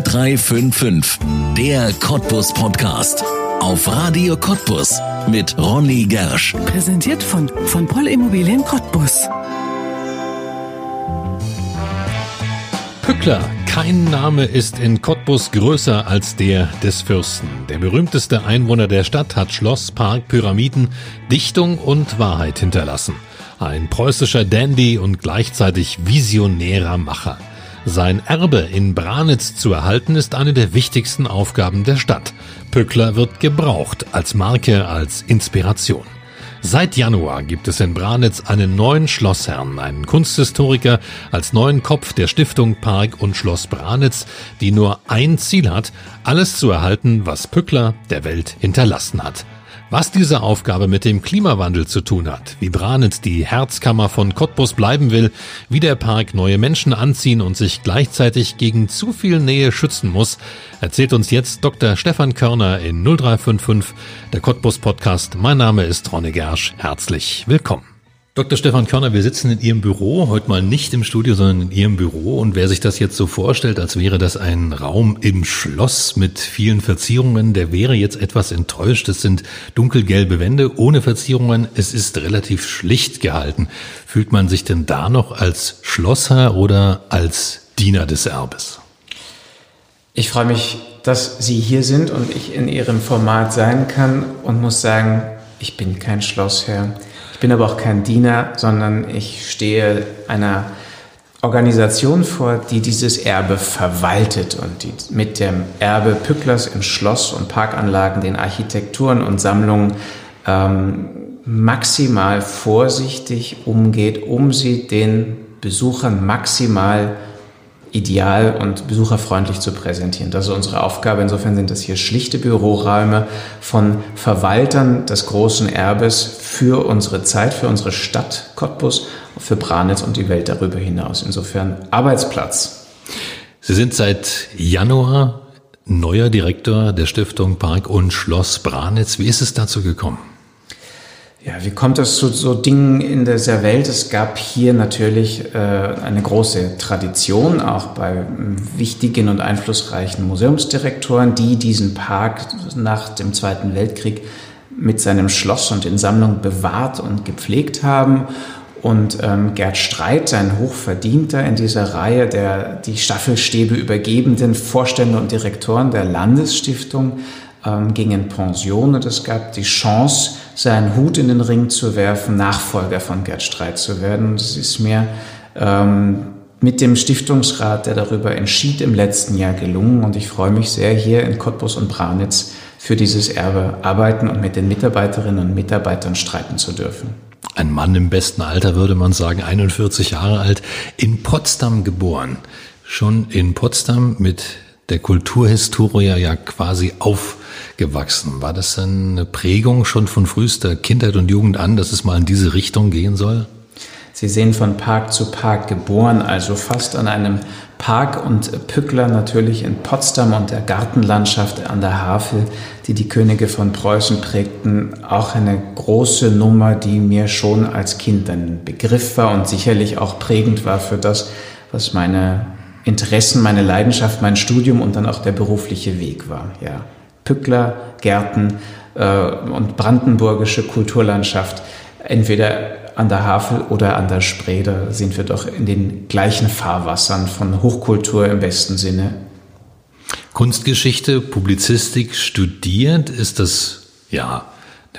0355, der Cottbus Podcast. Auf Radio Cottbus mit Ronny Gersch. Präsentiert von, von Poll Immobilien Cottbus. Pückler. Kein Name ist in Cottbus größer als der des Fürsten. Der berühmteste Einwohner der Stadt hat Schloss, Park, Pyramiden, Dichtung und Wahrheit hinterlassen. Ein preußischer Dandy und gleichzeitig visionärer Macher. Sein Erbe in Branitz zu erhalten ist eine der wichtigsten Aufgaben der Stadt. Pückler wird gebraucht als Marke, als Inspiration. Seit Januar gibt es in Branitz einen neuen Schlossherrn, einen Kunsthistoriker als neuen Kopf der Stiftung Park und Schloss Branitz, die nur ein Ziel hat, alles zu erhalten, was Pückler der Welt hinterlassen hat. Was diese Aufgabe mit dem Klimawandel zu tun hat, wie Branitz die Herzkammer von Cottbus bleiben will, wie der Park neue Menschen anziehen und sich gleichzeitig gegen zu viel Nähe schützen muss, erzählt uns jetzt Dr. Stefan Körner in 0355, der Cottbus Podcast. Mein Name ist Ronne Gersch. Herzlich willkommen. Dr. Stefan Körner, wir sitzen in Ihrem Büro, heute mal nicht im Studio, sondern in Ihrem Büro. Und wer sich das jetzt so vorstellt, als wäre das ein Raum im Schloss mit vielen Verzierungen, der wäre jetzt etwas enttäuscht. Es sind dunkelgelbe Wände ohne Verzierungen. Es ist relativ schlicht gehalten. Fühlt man sich denn da noch als Schlossherr oder als Diener des Erbes? Ich freue mich, dass Sie hier sind und ich in Ihrem Format sein kann und muss sagen, ich bin kein Schlossherr bin aber auch kein Diener, sondern ich stehe einer Organisation vor, die dieses Erbe verwaltet und die mit dem Erbe Pücklers in Schloss- und Parkanlagen, den Architekturen und Sammlungen ähm, maximal vorsichtig umgeht, um sie den Besuchern maximal ideal und besucherfreundlich zu präsentieren. Das ist unsere Aufgabe. Insofern sind das hier schlichte Büroräume von Verwaltern des großen Erbes für unsere Zeit, für unsere Stadt Cottbus, für Branitz und die Welt darüber hinaus. Insofern Arbeitsplatz. Sie sind seit Januar neuer Direktor der Stiftung Park und Schloss Branitz. Wie ist es dazu gekommen? Ja, wie kommt es zu so Dingen in dieser Welt? Es gab hier natürlich äh, eine große Tradition, auch bei wichtigen und einflussreichen Museumsdirektoren, die diesen Park nach dem Zweiten Weltkrieg mit seinem Schloss und in Sammlung bewahrt und gepflegt haben. Und ähm, Gerd Streit, ein Hochverdienter in dieser Reihe der die Staffelstäbe übergebenden Vorstände und Direktoren der Landesstiftung, ähm, ging in Pension und es gab die Chance, seinen Hut in den Ring zu werfen, Nachfolger von Gerd Streit zu werden. Es ist mir ähm, mit dem Stiftungsrat, der darüber entschied, im letzten Jahr gelungen. Und ich freue mich sehr, hier in Cottbus und Braunitz für dieses Erbe arbeiten und mit den Mitarbeiterinnen und Mitarbeitern streiten zu dürfen. Ein Mann im besten Alter, würde man sagen, 41 Jahre alt, in Potsdam geboren. Schon in Potsdam mit der Kulturhistorie ja quasi aufgewachsen. War das eine Prägung schon von frühester Kindheit und Jugend an, dass es mal in diese Richtung gehen soll? Sie sehen von Park zu Park geboren, also fast an einem Park und Pückler natürlich in Potsdam und der Gartenlandschaft an der Havel, die die Könige von Preußen prägten, auch eine große Nummer, die mir schon als Kind ein Begriff war und sicherlich auch prägend war für das, was meine Interessen, meine Leidenschaft, mein Studium und dann auch der berufliche Weg war. Ja. Pückler, Gärten äh, und brandenburgische Kulturlandschaft, entweder an der Havel oder an der Spree, da sind wir doch in den gleichen Fahrwassern von Hochkultur im besten Sinne. Kunstgeschichte, Publizistik studiert, ist das ja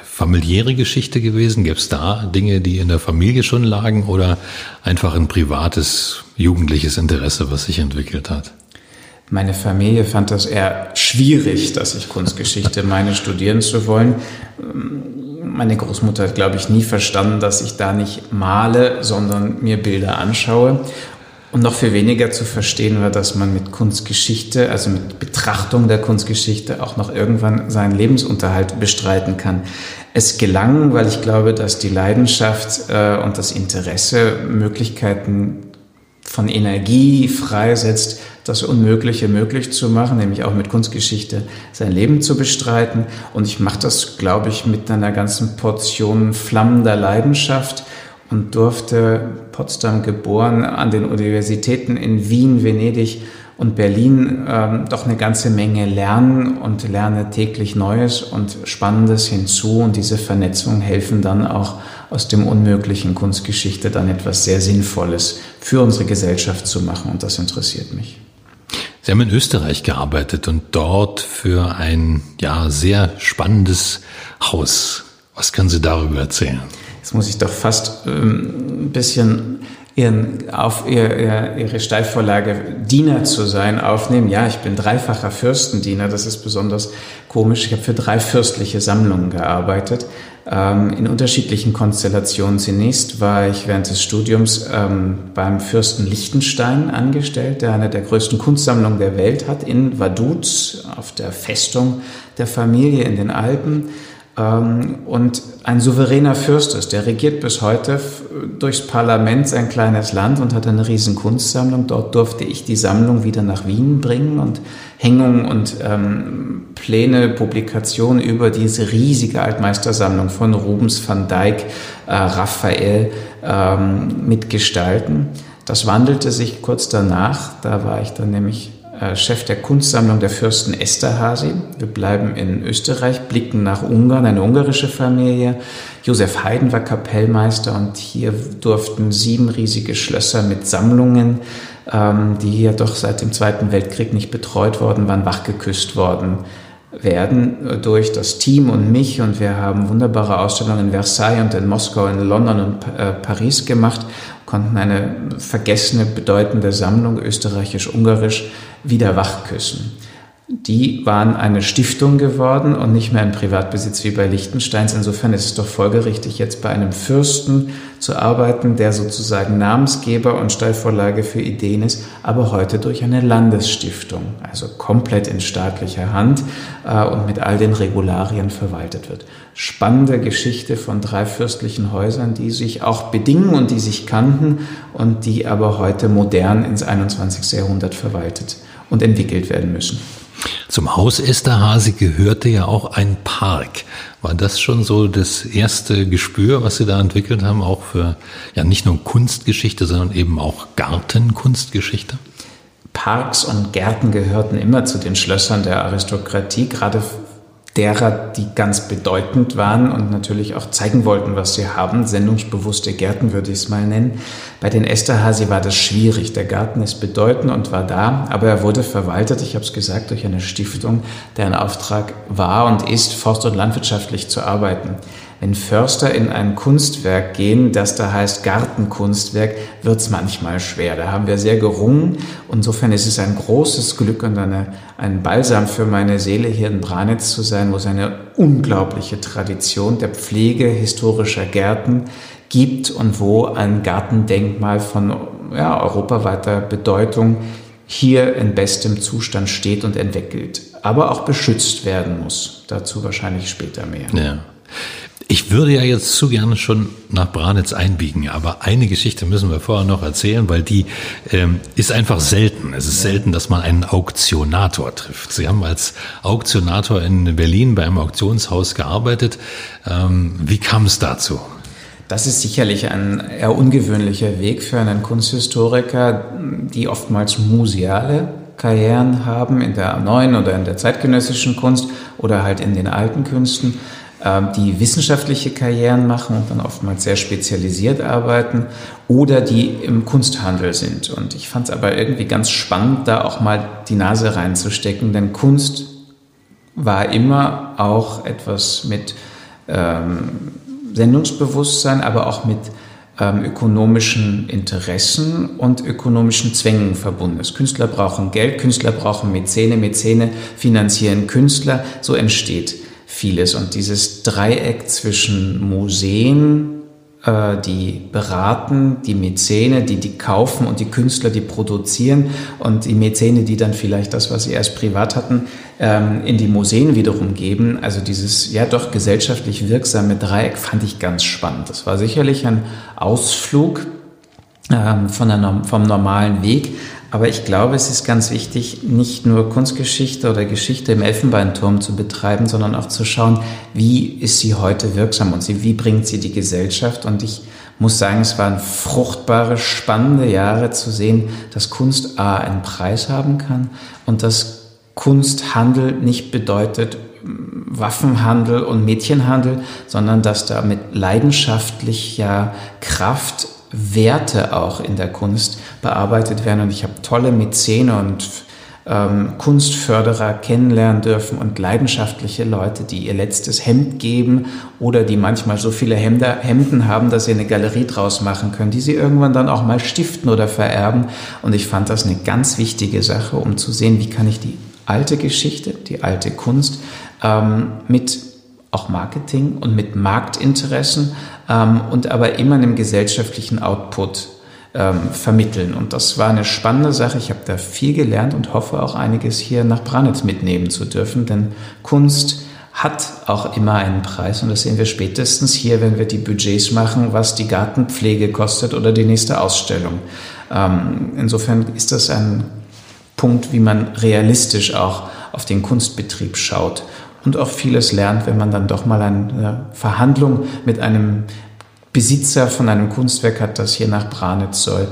familiäre Geschichte gewesen? Gäbe es da Dinge, die in der Familie schon lagen oder einfach ein privates, jugendliches Interesse, was sich entwickelt hat? Meine Familie fand das eher schwierig, dass ich Kunstgeschichte meine, studieren zu wollen. Meine Großmutter hat, glaube ich, nie verstanden, dass ich da nicht male, sondern mir Bilder anschaue. Und noch viel weniger zu verstehen war, dass man mit Kunstgeschichte, also mit Betrachtung der Kunstgeschichte auch noch irgendwann seinen Lebensunterhalt bestreiten kann. Es gelang, weil ich glaube, dass die Leidenschaft äh, und das Interesse Möglichkeiten von Energie freisetzt, das Unmögliche möglich zu machen, nämlich auch mit Kunstgeschichte sein Leben zu bestreiten. Und ich mache das, glaube ich, mit einer ganzen Portion flammender Leidenschaft und durfte Potsdam geboren an den Universitäten in Wien, Venedig und Berlin ähm, doch eine ganze Menge lernen und lerne täglich Neues und Spannendes hinzu. Und diese Vernetzung helfen dann auch aus dem unmöglichen Kunstgeschichte dann etwas sehr Sinnvolles für unsere Gesellschaft zu machen. Und das interessiert mich. Sie haben in Österreich gearbeitet und dort für ein ja sehr spannendes Haus. Was können Sie darüber erzählen? Jetzt muss ich doch fast ähm, ein bisschen ihren, auf ihr, ihr, ihre Steilvorlage Diener zu sein aufnehmen. Ja, ich bin dreifacher Fürstendiener. Das ist besonders komisch. Ich habe für drei fürstliche Sammlungen gearbeitet ähm, in unterschiedlichen Konstellationen. Zunächst war ich während des Studiums ähm, beim Fürsten Liechtenstein angestellt, der eine der größten Kunstsammlungen der Welt hat in Vaduz auf der Festung der Familie in den Alpen. Ähm, und ein souveräner Fürst ist. Der regiert bis heute durchs Parlament sein kleines Land und hat eine riesen Kunstsammlung. Dort durfte ich die Sammlung wieder nach Wien bringen und Hängungen und ähm, Pläne, Publikationen über diese riesige Altmeistersammlung von Rubens, van Dyck, äh, Raphael ähm, mitgestalten. Das wandelte sich kurz danach. Da war ich dann nämlich äh, Chef der Kunstsammlung der Fürsten Esterhazy. Wir bleiben in Österreich, blicken nach Ungarn, eine ungarische Familie. Josef Haydn war Kapellmeister und hier durften sieben riesige Schlösser mit Sammlungen, ähm, die hier doch seit dem Zweiten Weltkrieg nicht betreut worden waren, wachgeküsst worden werden durch das Team und mich und wir haben wunderbare Ausstellungen in Versailles und in Moskau, in London und äh, Paris gemacht, konnten eine vergessene, bedeutende Sammlung österreichisch-ungarisch wieder wachküssen. Die waren eine Stiftung geworden und nicht mehr in Privatbesitz wie bei Liechtensteins. Insofern ist es doch folgerichtig, jetzt bei einem Fürsten zu arbeiten, der sozusagen Namensgeber und Steilvorlage für Ideen ist, aber heute durch eine Landesstiftung, also komplett in staatlicher Hand äh, und mit all den Regularien verwaltet wird. Spannende Geschichte von drei fürstlichen Häusern, die sich auch bedingen und die sich kannten und die aber heute modern ins 21. Jahrhundert verwaltet und entwickelt werden müssen. Zum Haus Esterhazy gehörte ja auch ein Park. War das schon so das erste Gespür, was Sie da entwickelt haben, auch für ja nicht nur Kunstgeschichte, sondern eben auch Gartenkunstgeschichte? Parks und Gärten gehörten immer zu den Schlössern der Aristokratie, gerade derer, die ganz bedeutend waren und natürlich auch zeigen wollten, was sie haben. Sendungsbewusste Gärten würde ich es mal nennen. Bei den Esterhazy war das schwierig. Der Garten ist bedeutend und war da, aber er wurde verwaltet, ich habe es gesagt, durch eine Stiftung, deren Auftrag war und ist, forst- und landwirtschaftlich zu arbeiten. Wenn Förster in ein Kunstwerk gehen, das da heißt Gartenkunstwerk, wird es manchmal schwer. Da haben wir sehr gerungen. Insofern ist es ein großes Glück und eine, ein Balsam für meine Seele, hier in Branitz zu sein, wo es eine unglaubliche Tradition der Pflege historischer Gärten gibt und wo ein Gartendenkmal von ja, europaweiter Bedeutung hier in bestem Zustand steht und entwickelt, aber auch beschützt werden muss. Dazu wahrscheinlich später mehr. Ja. Ich würde ja jetzt zu gerne schon nach Branitz einbiegen, aber eine Geschichte müssen wir vorher noch erzählen, weil die ähm, ist einfach selten. Es ist selten, dass man einen Auktionator trifft. Sie haben als Auktionator in Berlin bei einem Auktionshaus gearbeitet. Ähm, wie kam es dazu? Das ist sicherlich ein eher ungewöhnlicher Weg für einen Kunsthistoriker, die oftmals museale Karrieren haben in der neuen oder in der zeitgenössischen Kunst oder halt in den alten Künsten. Ähm, die wissenschaftliche Karrieren machen und dann oftmals sehr spezialisiert arbeiten oder die im Kunsthandel sind. Und ich fand es aber irgendwie ganz spannend, da auch mal die Nase reinzustecken, denn Kunst war immer auch etwas mit ähm, Sendungsbewusstsein, aber auch mit ähm, ökonomischen Interessen und ökonomischen Zwängen verbunden ist. Künstler brauchen Geld, Künstler brauchen Mäzene, Mäzene finanzieren Künstler, so entsteht vieles. Und dieses Dreieck zwischen Museen, äh, die beraten, die Mäzene, die die kaufen und die Künstler, die produzieren und die Mäzene, die dann vielleicht das, was sie erst privat hatten, ähm, in die Museen wiederum geben. Also dieses ja doch gesellschaftlich wirksame Dreieck fand ich ganz spannend. Das war sicherlich ein Ausflug ähm, von der, vom normalen Weg, aber ich glaube, es ist ganz wichtig, nicht nur Kunstgeschichte oder Geschichte im Elfenbeinturm zu betreiben, sondern auch zu schauen, wie ist sie heute wirksam und sie, wie bringt sie die Gesellschaft. Und ich muss sagen, es waren fruchtbare, spannende Jahre zu sehen, dass Kunst A einen Preis haben kann und dass Kunsthandel nicht bedeutet mm, Waffenhandel und Mädchenhandel, sondern dass da mit leidenschaftlicher Kraft Werte auch in der Kunst bearbeitet werden. Und ich habe tolle Mäzene und ähm, Kunstförderer kennenlernen dürfen und leidenschaftliche Leute, die ihr letztes Hemd geben oder die manchmal so viele Hemder, Hemden haben, dass sie eine Galerie draus machen können, die sie irgendwann dann auch mal stiften oder vererben. Und ich fand das eine ganz wichtige Sache, um zu sehen, wie kann ich die alte Geschichte, die alte Kunst ähm, mit auch Marketing und mit Marktinteressen ähm, und aber immer einem gesellschaftlichen Output ähm, vermitteln. Und das war eine spannende Sache. Ich habe da viel gelernt und hoffe auch einiges hier nach Branitz mitnehmen zu dürfen, denn Kunst hat auch immer einen Preis und das sehen wir spätestens hier, wenn wir die Budgets machen, was die Gartenpflege kostet oder die nächste Ausstellung. Ähm, insofern ist das ein Punkt, wie man realistisch auch auf den Kunstbetrieb schaut und auch vieles lernt, wenn man dann doch mal eine Verhandlung mit einem Besitzer von einem Kunstwerk hat, das hier nach Branitz soll.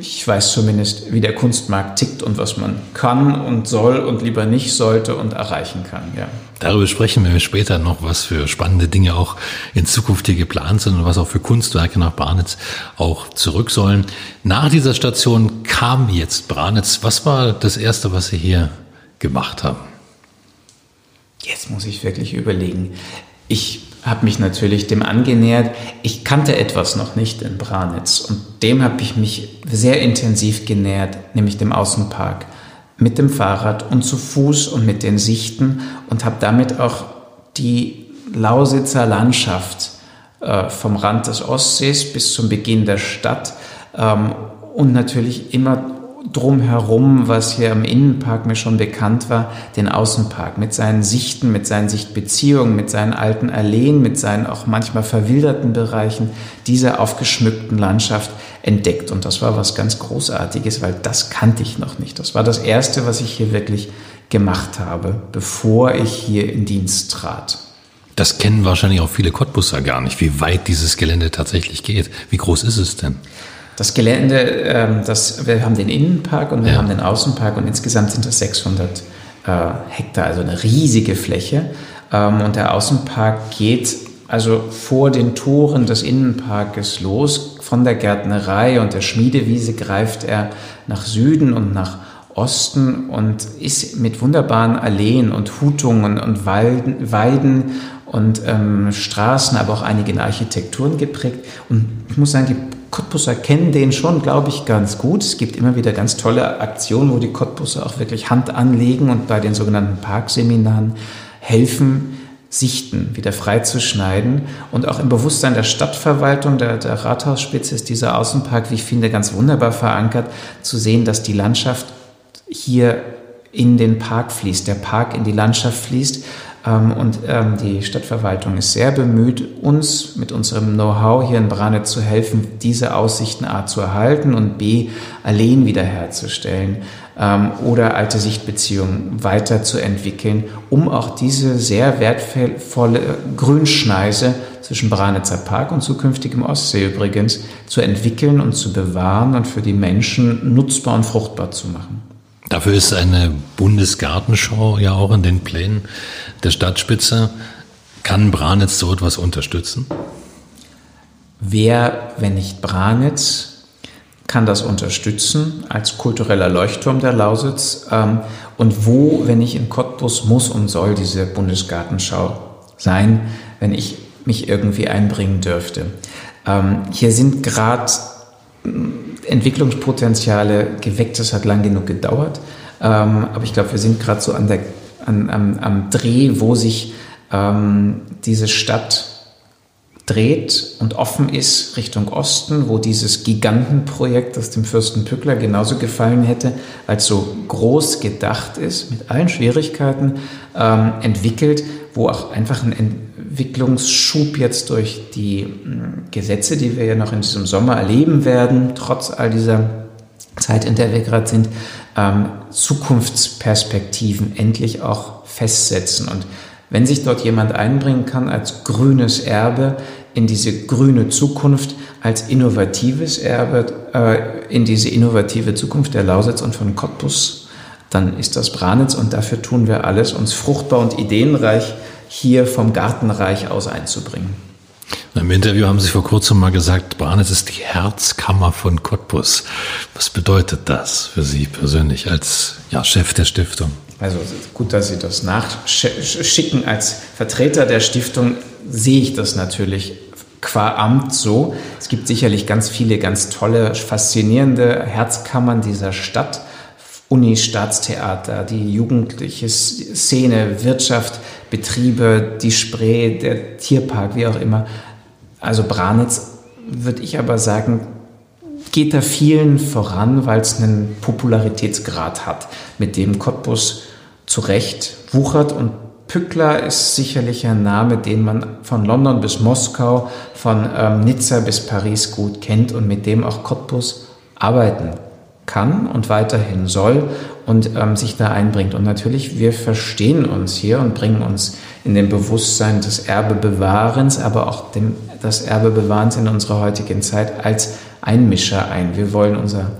Ich weiß zumindest, wie der Kunstmarkt tickt und was man kann und soll und lieber nicht sollte und erreichen kann. Ja. Darüber sprechen wir später noch, was für spannende Dinge auch in Zukunft hier geplant sind und was auch für Kunstwerke nach Branitz auch zurück sollen. Nach dieser Station kam jetzt Branitz. Was war das Erste, was Sie hier gemacht haben? Jetzt muss ich wirklich überlegen. Ich habe mich natürlich dem angenähert. Ich kannte etwas noch nicht in Branitz und dem habe ich mich sehr intensiv genähert, nämlich dem Außenpark. Mit dem Fahrrad und zu Fuß und mit den Sichten und habe damit auch die Lausitzer Landschaft äh, vom Rand des Ostsees bis zum Beginn der Stadt ähm, und natürlich immer drumherum, was hier im Innenpark mir schon bekannt war, den Außenpark mit seinen Sichten, mit seinen Sichtbeziehungen, mit seinen alten Alleen, mit seinen auch manchmal verwilderten Bereichen dieser aufgeschmückten Landschaft entdeckt. Und das war was ganz Großartiges, weil das kannte ich noch nicht. Das war das Erste, was ich hier wirklich gemacht habe, bevor ich hier in Dienst trat. Das kennen wahrscheinlich auch viele Cottbusser gar nicht, wie weit dieses Gelände tatsächlich geht. Wie groß ist es denn? Das Gelände, ähm, das, wir haben den Innenpark und wir ja. haben den Außenpark und insgesamt sind das 600 äh, Hektar, also eine riesige Fläche. Ähm, und der Außenpark geht also vor den Toren des Innenparkes los. Von der Gärtnerei und der Schmiedewiese greift er nach Süden und nach Osten und ist mit wunderbaren Alleen und Hutungen und Weiden, Weiden und ähm, Straßen, aber auch einigen Architekturen geprägt. Und ich muss sagen, die Cottbusser kennen den schon, glaube ich, ganz gut. Es gibt immer wieder ganz tolle Aktionen, wo die Cottbusser auch wirklich Hand anlegen und bei den sogenannten Parkseminaren helfen, Sichten wieder freizuschneiden. Und auch im Bewusstsein der Stadtverwaltung, der, der Rathausspitze ist dieser Außenpark, wie ich finde, ganz wunderbar verankert, zu sehen, dass die Landschaft hier in den Park fließt, der Park in die Landschaft fließt und ähm, die Stadtverwaltung ist sehr bemüht, uns mit unserem Know-how hier in Brane zu helfen, diese Aussichten A zu erhalten und B Alleen wiederherzustellen ähm, oder alte Sichtbeziehungen weiterzuentwickeln, um auch diese sehr wertvolle Grünschneise zwischen Branitzer Park und zukünftigem Ostsee übrigens zu entwickeln und zu bewahren und für die Menschen nutzbar und fruchtbar zu machen. Dafür ist eine Bundesgartenschau ja auch in den Plänen der Stadtspitze. Kann Branitz so etwas unterstützen? Wer, wenn nicht Branitz, kann das unterstützen als kultureller Leuchtturm der Lausitz? Ähm, und wo, wenn nicht in Cottbus, muss und soll diese Bundesgartenschau sein, wenn ich mich irgendwie einbringen dürfte? Ähm, hier sind gerade Entwicklungspotenziale geweckt. Das hat lang genug gedauert. Ähm, aber ich glaube, wir sind gerade so an der, an, am, am Dreh, wo sich ähm, diese Stadt dreht und offen ist Richtung Osten, wo dieses Gigantenprojekt, das dem Fürsten Pückler genauso gefallen hätte, als so groß gedacht ist, mit allen Schwierigkeiten ähm, entwickelt, wo auch einfach ein Entwicklungsschub jetzt durch die hm, Gesetze, die wir ja noch in diesem Sommer erleben werden, trotz all dieser Zeit, in der wir gerade sind, ähm, Zukunftsperspektiven endlich auch festsetzen. Und wenn sich dort jemand einbringen kann als grünes Erbe in diese grüne Zukunft als innovatives Erbe, äh, in diese innovative Zukunft der Lausitz und von Cottbus, dann ist das Branitz und dafür tun wir alles, uns fruchtbar und ideenreich hier vom Gartenreich aus einzubringen. Im Interview haben Sie vor kurzem mal gesagt, Branitz ist die Herzkammer von Cottbus. Was bedeutet das für Sie persönlich als ja, Chef der Stiftung? Also gut, dass Sie das nachschicken. Als Vertreter der Stiftung sehe ich das natürlich qua Amt so. Es gibt sicherlich ganz viele ganz tolle, faszinierende Herzkammern dieser Stadt. Uni, Staatstheater, die jugendliche Szene, Wirtschaft, Betriebe, die Spree, der Tierpark, wie auch immer. Also Branitz, würde ich aber sagen, geht da vielen voran, weil es einen Popularitätsgrad hat, mit dem Cottbus zu Recht wuchert. Und Pückler ist sicherlich ein Name, den man von London bis Moskau, von ähm, Nizza bis Paris gut kennt und mit dem auch Cottbus arbeiten kann und weiterhin soll und ähm, sich da einbringt. Und natürlich, wir verstehen uns hier und bringen uns in dem Bewusstsein des Erbebewahrens, aber auch dem, das Erbebewahrens in unserer heutigen Zeit als Einmischer ein. Wir wollen unser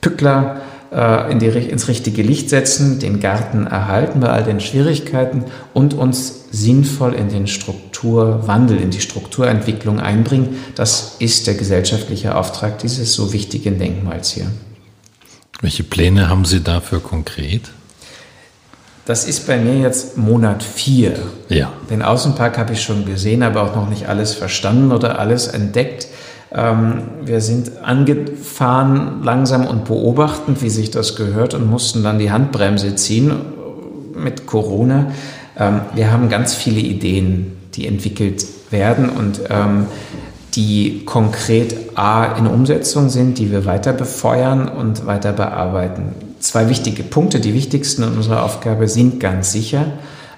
Pückler äh, in die, ins richtige Licht setzen, den Garten erhalten bei all den Schwierigkeiten und uns sinnvoll in den Strukturwandel, in die Strukturentwicklung einbringen. Das ist der gesellschaftliche Auftrag dieses so wichtigen Denkmals hier. Welche Pläne haben Sie dafür konkret? Das ist bei mir jetzt Monat vier. Ja. Den Außenpark habe ich schon gesehen, aber auch noch nicht alles verstanden oder alles entdeckt. Ähm, wir sind angefahren langsam und beobachtend, wie sich das gehört und mussten dann die Handbremse ziehen mit Corona. Ähm, wir haben ganz viele Ideen, die entwickelt werden und ähm, die konkret A in Umsetzung sind, die wir weiter befeuern und weiter bearbeiten. Zwei wichtige Punkte, die wichtigsten in unserer Aufgabe sind ganz sicher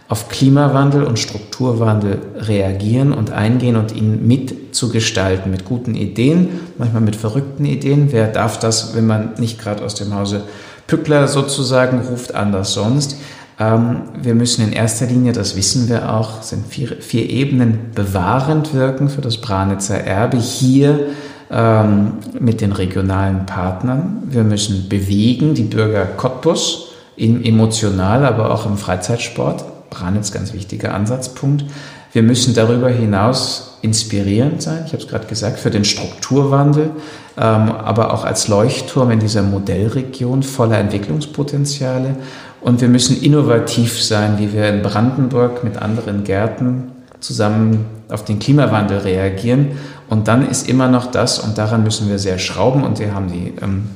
auf Klimawandel und Strukturwandel reagieren und eingehen und ihn mitzugestalten mit guten Ideen, manchmal mit verrückten Ideen. Wer darf das, wenn man nicht gerade aus dem Hause Pückler sozusagen ruft, anders sonst? Ähm, wir müssen in erster Linie, das wissen wir auch, sind vier, vier Ebenen bewahrend wirken für das Branitzer Erbe hier ähm, mit den regionalen Partnern. Wir müssen bewegen, die Bürger Cottbus, in emotional, aber auch im Freizeitsport. Branitz, ganz wichtiger Ansatzpunkt. Wir müssen darüber hinaus inspirierend sein, ich habe es gerade gesagt, für den Strukturwandel, ähm, aber auch als Leuchtturm in dieser Modellregion voller Entwicklungspotenziale. Und wir müssen innovativ sein, wie wir in Brandenburg mit anderen Gärten zusammen auf den Klimawandel reagieren. Und dann ist immer noch das, und daran müssen wir sehr schrauben, und wir haben die ähm,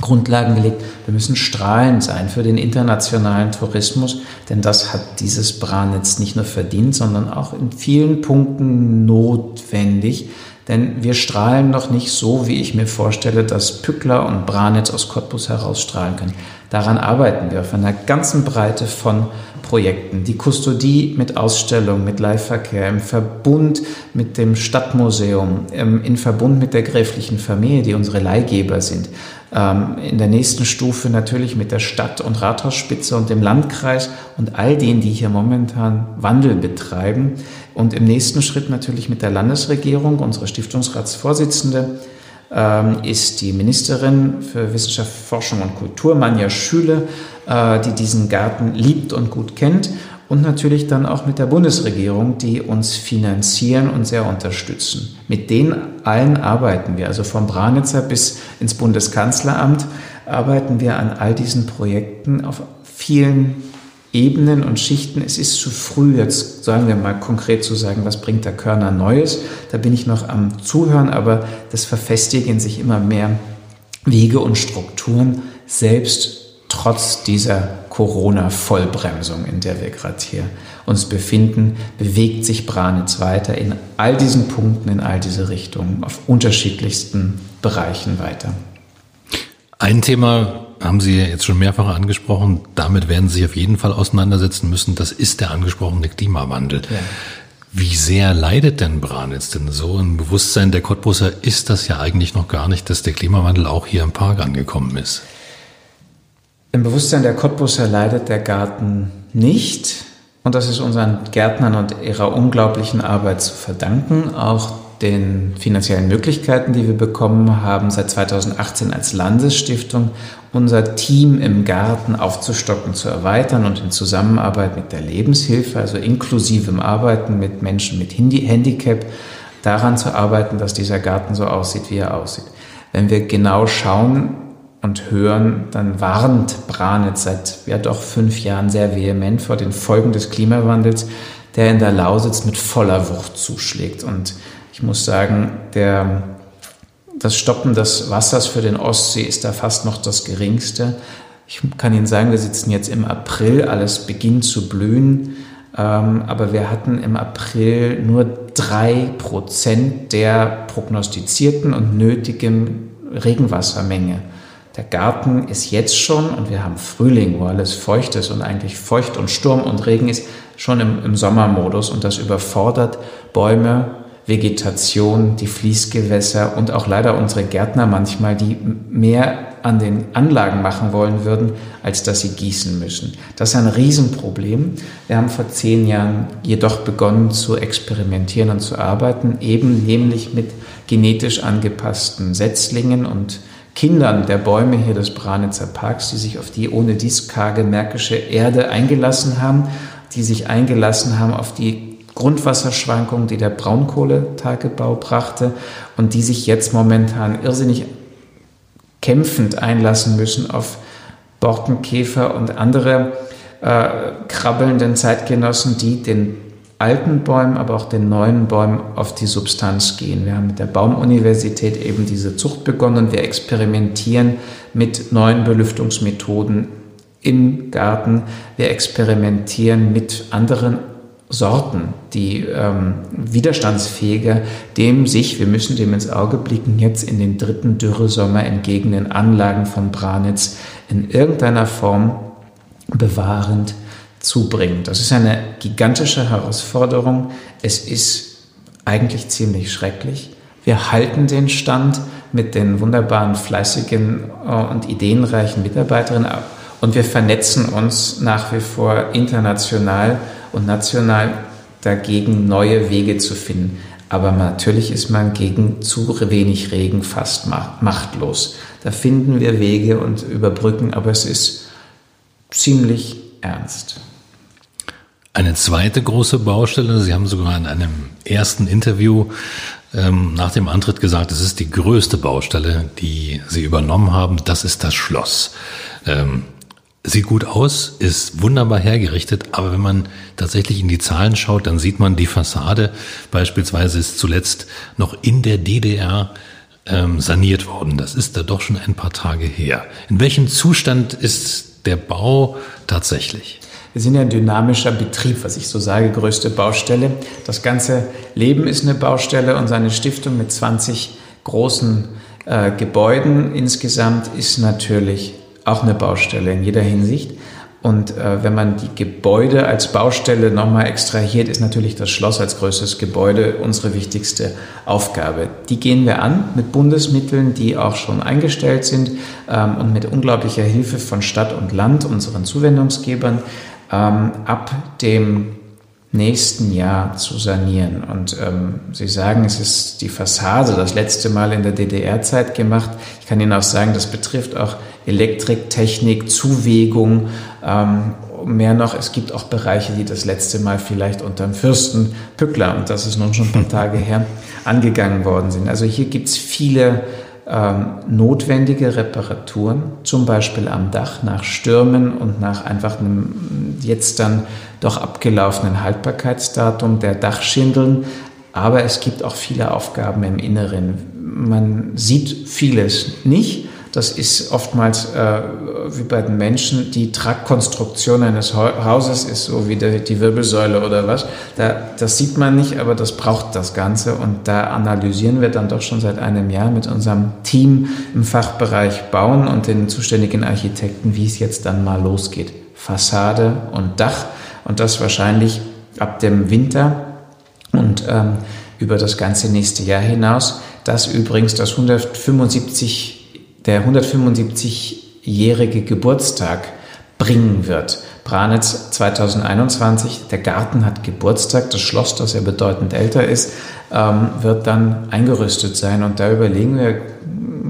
Grundlagen gelegt, wir müssen strahlend sein für den internationalen Tourismus, denn das hat dieses Branitz nicht nur verdient, sondern auch in vielen Punkten notwendig. Denn wir strahlen noch nicht so, wie ich mir vorstelle, dass Pückler und Branitz aus Cottbus herausstrahlen können. Daran arbeiten wir auf einer ganzen Breite von Projekten. Die Kustodie mit Ausstellungen, mit Leihverkehr, im Verbund mit dem Stadtmuseum, in Verbund mit der gräflichen Familie, die unsere Leihgeber sind. Ähm, in der nächsten Stufe natürlich mit der Stadt- und Rathausspitze und dem Landkreis und all denen, die hier momentan Wandel betreiben. Und im nächsten Schritt natürlich mit der Landesregierung, unsere Stiftungsratsvorsitzende, ist die Ministerin für Wissenschaft, Forschung und Kultur, Manja Schüle, äh, die diesen Garten liebt und gut kennt. Und natürlich dann auch mit der Bundesregierung, die uns finanzieren und sehr unterstützen. Mit denen allen arbeiten wir. Also vom Branitzer bis ins Bundeskanzleramt arbeiten wir an all diesen Projekten auf vielen Ebenen und Schichten. Es ist zu früh, jetzt sagen wir mal konkret zu sagen, was bringt der Körner Neues. Da bin ich noch am Zuhören, aber das verfestigen sich immer mehr Wege und Strukturen, selbst trotz dieser Corona-Vollbremsung, in der wir gerade hier uns befinden, bewegt sich Branitz weiter in all diesen Punkten, in all diese Richtungen, auf unterschiedlichsten Bereichen weiter. Ein Thema, haben Sie jetzt schon mehrfach angesprochen. Damit werden Sie sich auf jeden Fall auseinandersetzen müssen. Das ist der angesprochene Klimawandel. Ja. Wie sehr leidet denn Branitz denn so? Im Bewusstsein der Cottbusser ist das ja eigentlich noch gar nicht, dass der Klimawandel auch hier im Park angekommen ist. Im Bewusstsein der Cottbusser leidet der Garten nicht. Und das ist unseren Gärtnern und ihrer unglaublichen Arbeit zu verdanken, auch den finanziellen Möglichkeiten, die wir bekommen haben, seit 2018 als Landesstiftung unser Team im Garten aufzustocken, zu erweitern und in Zusammenarbeit mit der Lebenshilfe, also inklusive im Arbeiten mit Menschen mit Handicap, daran zu arbeiten, dass dieser Garten so aussieht, wie er aussieht. Wenn wir genau schauen und hören, dann warnt Branitz seit ja doch fünf Jahren sehr vehement vor den Folgen des Klimawandels, der in der Lausitz mit voller Wucht zuschlägt. Und ich muss sagen, der, das Stoppen des Wassers für den Ostsee ist da fast noch das geringste. Ich kann Ihnen sagen, wir sitzen jetzt im April, alles beginnt zu blühen, ähm, aber wir hatten im April nur drei Prozent der prognostizierten und nötigen Regenwassermenge. Der Garten ist jetzt schon, und wir haben Frühling, wo alles feucht ist und eigentlich feucht und Sturm und Regen ist, schon im, im Sommermodus und das überfordert Bäume, Vegetation, die Fließgewässer und auch leider unsere Gärtner manchmal, die mehr an den Anlagen machen wollen würden, als dass sie gießen müssen. Das ist ein Riesenproblem. Wir haben vor zehn Jahren jedoch begonnen zu experimentieren und zu arbeiten, eben nämlich mit genetisch angepassten Setzlingen und Kindern der Bäume hier des Branitzer Parks, die sich auf die ohne dies karge märkische Erde eingelassen haben, die sich eingelassen haben auf die Grundwasserschwankungen, die der Braunkohletagebau brachte und die sich jetzt momentan irrsinnig kämpfend einlassen müssen auf Borkenkäfer und andere äh, krabbelnden Zeitgenossen, die den alten Bäumen, aber auch den neuen Bäumen auf die Substanz gehen. Wir haben mit der Baumuniversität eben diese Zucht begonnen und wir experimentieren mit neuen Belüftungsmethoden im Garten. Wir experimentieren mit anderen Sorten, die ähm, widerstandsfähiger dem sich, wir müssen dem ins Auge blicken, jetzt in den dritten Dürresommer entgegenen Anlagen von Branitz in irgendeiner Form bewahrend zubringen. Das ist eine gigantische Herausforderung. Es ist eigentlich ziemlich schrecklich. Wir halten den Stand mit den wunderbaren, fleißigen äh, und ideenreichen Mitarbeiterinnen ab und wir vernetzen uns nach wie vor international und national dagegen neue Wege zu finden. Aber natürlich ist man gegen zu wenig Regen fast machtlos. Da finden wir Wege und überbrücken, aber es ist ziemlich ernst. Eine zweite große Baustelle, Sie haben sogar in einem ersten Interview ähm, nach dem Antritt gesagt, es ist die größte Baustelle, die Sie übernommen haben, das ist das Schloss. Ähm, Sieht gut aus, ist wunderbar hergerichtet, aber wenn man tatsächlich in die Zahlen schaut, dann sieht man, die Fassade beispielsweise ist zuletzt noch in der DDR ähm, saniert worden. Das ist da doch schon ein paar Tage her. In welchem Zustand ist der Bau tatsächlich? Wir sind ja ein dynamischer Betrieb, was ich so sage, größte Baustelle. Das ganze Leben ist eine Baustelle und seine Stiftung mit 20 großen äh, Gebäuden insgesamt ist natürlich auch eine Baustelle in jeder Hinsicht. Und äh, wenn man die Gebäude als Baustelle nochmal extrahiert, ist natürlich das Schloss als größtes Gebäude unsere wichtigste Aufgabe. Die gehen wir an mit Bundesmitteln, die auch schon eingestellt sind ähm, und mit unglaublicher Hilfe von Stadt und Land, unseren Zuwendungsgebern, ähm, ab dem nächsten Jahr zu sanieren. Und ähm, Sie sagen, es ist die Fassade das letzte Mal in der DDR-Zeit gemacht. Ich kann Ihnen auch sagen, das betrifft auch Elektrik, Technik, Zuwägung. Ähm, mehr noch, es gibt auch Bereiche, die das letzte Mal vielleicht unter dem Fürsten Pückler, und das ist nun schon ein paar Tage her, angegangen worden sind. Also hier gibt es viele ähm, notwendige Reparaturen, zum Beispiel am Dach nach Stürmen und nach einfach einem jetzt dann doch abgelaufenen Haltbarkeitsdatum der Dachschindeln. Aber es gibt auch viele Aufgaben im Inneren. Man sieht vieles nicht. Das ist oftmals äh, wie bei den Menschen, die Tragkonstruktion eines Hauses ist so wie die, die Wirbelsäule oder was. Da, das sieht man nicht, aber das braucht das Ganze. Und da analysieren wir dann doch schon seit einem Jahr mit unserem Team im Fachbereich Bauen und den zuständigen Architekten, wie es jetzt dann mal losgeht. Fassade und Dach und das wahrscheinlich ab dem Winter und ähm, über das ganze nächste Jahr hinaus. Das übrigens das 175, der 175-jährige Geburtstag bringen wird. Branitz 2021, der Garten hat Geburtstag, das Schloss, das ja bedeutend älter ist, ähm, wird dann eingerüstet sein. Und da überlegen wir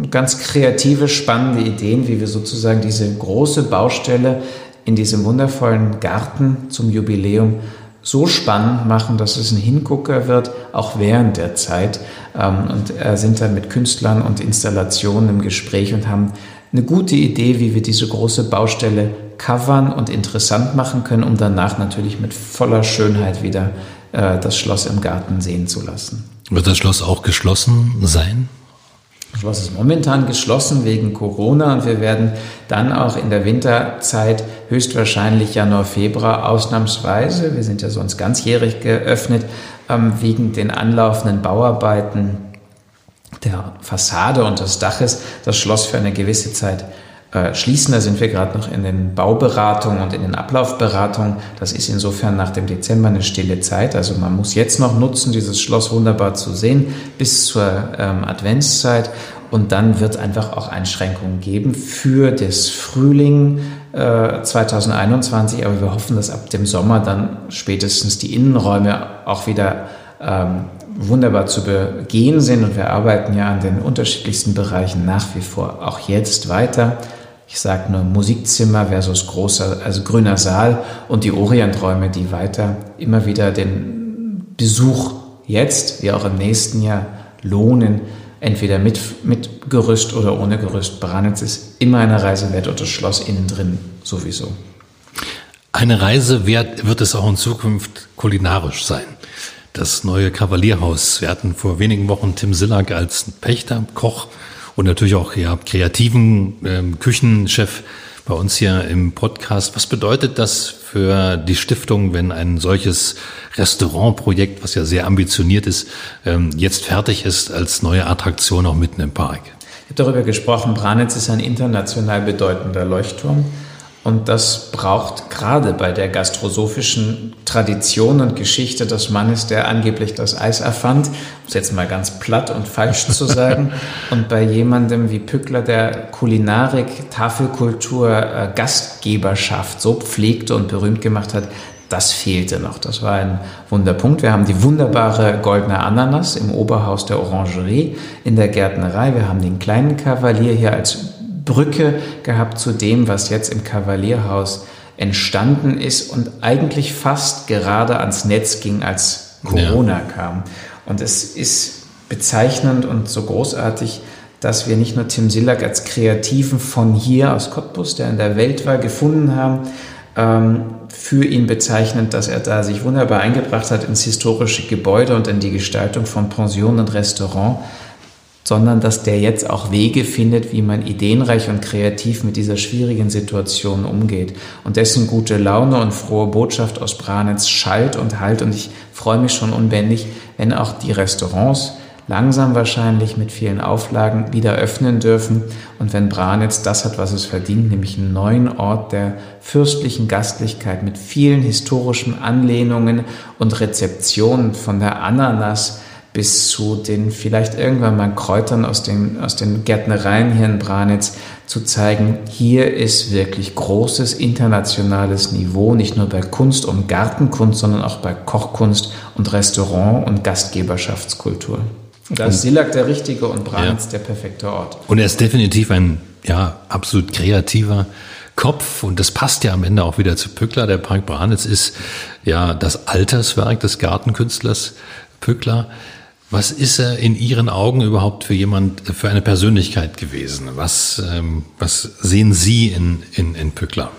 ganz kreative, spannende Ideen, wie wir sozusagen diese große Baustelle in diesem wundervollen Garten zum Jubiläum so spannend machen, dass es ein Hingucker wird, auch während der Zeit. Ähm, und sind dann mit Künstlern und Installationen im Gespräch und haben eine gute Idee, wie wir diese große Baustelle covern und interessant machen können, um danach natürlich mit voller Schönheit wieder äh, das Schloss im Garten sehen zu lassen. Wird das Schloss auch geschlossen sein? Das Schloss ist momentan geschlossen wegen Corona und wir werden dann auch in der Winterzeit höchstwahrscheinlich Januar, Februar ausnahmsweise, wir sind ja sonst ganzjährig geöffnet, ähm, wegen den anlaufenden Bauarbeiten der Fassade und des Daches das Schloss für eine gewisse Zeit äh, schließen. Da sind wir gerade noch in den Bauberatungen und in den Ablaufberatungen. Das ist insofern nach dem Dezember eine stille Zeit. Also man muss jetzt noch nutzen, dieses Schloss wunderbar zu sehen bis zur ähm, Adventszeit. Und dann wird einfach auch Einschränkungen geben für das Frühling äh, 2021. Aber wir hoffen, dass ab dem Sommer dann spätestens die Innenräume auch wieder ähm, wunderbar zu begehen sind. Und wir arbeiten ja an den unterschiedlichsten Bereichen nach wie vor auch jetzt weiter. Ich sage nur Musikzimmer versus großer, also grüner Saal und die Orienträume, die weiter immer wieder den Besuch jetzt wie auch im nächsten Jahr lohnen, entweder mit, mit Gerüst oder ohne Gerüst. Branitz ist immer eine Reise wert und das Schloss innen drin sowieso. Eine Reise wert wird es auch in Zukunft kulinarisch sein. Das neue Kavalierhaus. Wir hatten vor wenigen Wochen Tim Sillack als Pächter, Koch und natürlich auch ja, kreativen ähm, Küchenchef bei uns hier im Podcast. Was bedeutet das für die Stiftung, wenn ein solches Restaurantprojekt, was ja sehr ambitioniert ist, ähm, jetzt fertig ist als neue Attraktion auch mitten im Park? Ich habe darüber gesprochen, Branitz ist ein international bedeutender Leuchtturm. Und das braucht gerade bei der gastrosophischen Tradition und Geschichte des Mannes, der angeblich das Eis erfand, um es jetzt mal ganz platt und falsch zu sagen, und bei jemandem wie Pückler, der Kulinarik, Tafelkultur, äh, Gastgeberschaft so pflegte und berühmt gemacht hat, das fehlte noch. Das war ein Wunderpunkt. Wir haben die wunderbare goldene Ananas im Oberhaus der Orangerie in der Gärtnerei. Wir haben den kleinen Kavalier hier als Brücke gehabt zu dem, was jetzt im Kavalierhaus entstanden ist und eigentlich fast gerade ans Netz ging, als Corona ja. kam. Und es ist bezeichnend und so großartig, dass wir nicht nur Tim Sillack als Kreativen von hier aus Cottbus, der in der Welt war, gefunden haben, ähm, für ihn bezeichnend, dass er da sich wunderbar eingebracht hat ins historische Gebäude und in die Gestaltung von Pension und Restaurant, sondern dass der jetzt auch Wege findet, wie man ideenreich und kreativ mit dieser schwierigen Situation umgeht. Und dessen gute Laune und frohe Botschaft aus Branitz schallt und halt. Und ich freue mich schon unbändig, wenn auch die Restaurants langsam wahrscheinlich mit vielen Auflagen wieder öffnen dürfen und wenn Branitz das hat, was es verdient, nämlich einen neuen Ort der fürstlichen Gastlichkeit mit vielen historischen Anlehnungen und Rezeptionen von der Ananas bis zu den vielleicht irgendwann mal Kräutern aus den, aus den Gärtnereien hier in Branitz zu zeigen, hier ist wirklich großes internationales Niveau, nicht nur bei Kunst und Gartenkunst, sondern auch bei Kochkunst und Restaurant- und Gastgeberschaftskultur. Da ist Sillack der richtige und Branitz ja. der perfekte Ort. Und er ist definitiv ein ja, absolut kreativer Kopf und das passt ja am Ende auch wieder zu Pückler. Der Park Branitz ist ja das Alterswerk des Gartenkünstlers Pückler. Was ist er in Ihren Augen überhaupt für jemand, für eine Persönlichkeit gewesen? Was, ähm, was sehen Sie in, in, in Pückler?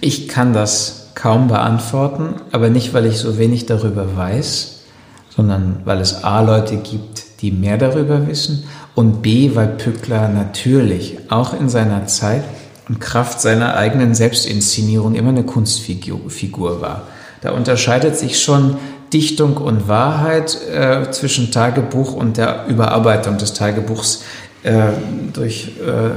Ich kann das kaum beantworten, aber nicht, weil ich so wenig darüber weiß, sondern weil es A Leute gibt, die mehr darüber wissen und B, weil Pückler natürlich auch in seiner Zeit und Kraft seiner eigenen Selbstinszenierung immer eine Kunstfigur war. Da unterscheidet sich schon Dichtung und Wahrheit äh, zwischen Tagebuch und der Überarbeitung des Tagebuchs äh, durch äh,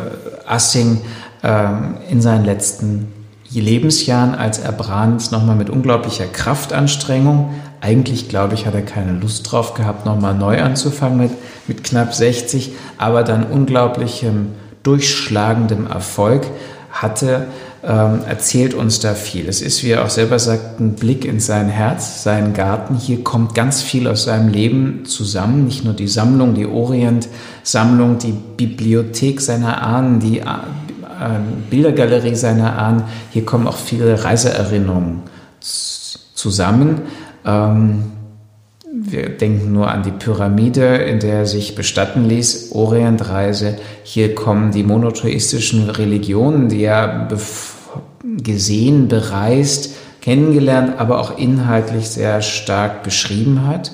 Assing ähm, in seinen letzten Lebensjahren, als er Brahms nochmal mit unglaublicher Kraftanstrengung, eigentlich glaube ich, hat er keine Lust drauf gehabt, nochmal neu anzufangen mit, mit knapp 60, aber dann unglaublichem durchschlagendem Erfolg hatte, ähm, erzählt uns da viel. Es ist, wie er auch selber sagt, ein Blick in sein Herz, seinen Garten. Hier kommt ganz viel aus seinem Leben zusammen. Nicht nur die Sammlung, die Orient-Sammlung, die Bibliothek seiner Ahnen, die äh, Bildergalerie seiner Ahnen. Hier kommen auch viele Reiseerinnerungen zusammen. Ähm, wir denken nur an die Pyramide, in der er sich bestatten ließ, Orientreise. Hier kommen die monotheistischen Religionen, die er gesehen, bereist, kennengelernt, aber auch inhaltlich sehr stark beschrieben hat,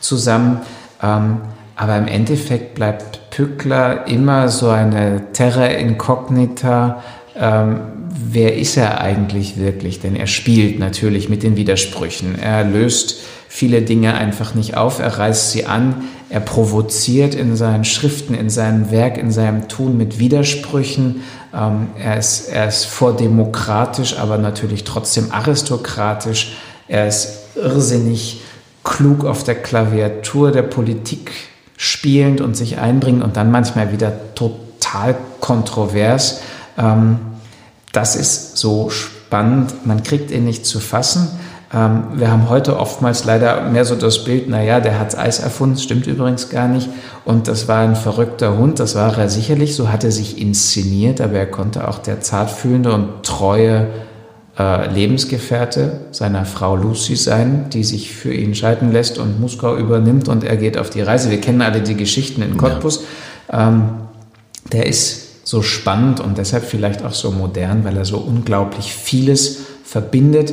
zusammen. Ähm, aber im Endeffekt bleibt Pückler immer so eine Terra incognita. Ähm, wer ist er eigentlich wirklich? Denn er spielt natürlich mit den Widersprüchen. Er löst viele Dinge einfach nicht auf, er reißt sie an, er provoziert in seinen Schriften, in seinem Werk, in seinem Tun mit Widersprüchen. Ähm, er, ist, er ist vordemokratisch, aber natürlich trotzdem aristokratisch. Er ist irrsinnig klug auf der Klaviatur der Politik spielend und sich einbringen und dann manchmal wieder total kontrovers. Ähm, das ist so spannend. Man kriegt ihn nicht zu fassen. Ähm, wir haben heute oftmals leider mehr so das Bild, naja, der hat Eis erfunden, stimmt übrigens gar nicht. Und das war ein verrückter Hund, das war er sicherlich, so hat er sich inszeniert, aber er konnte auch der zartfühlende und treue äh, Lebensgefährte seiner Frau Lucy sein, die sich für ihn scheiden lässt und Moskau übernimmt und er geht auf die Reise. Wir kennen alle die Geschichten in Cottbus. Ja. Ähm, der ist so spannend und deshalb vielleicht auch so modern, weil er so unglaublich vieles verbindet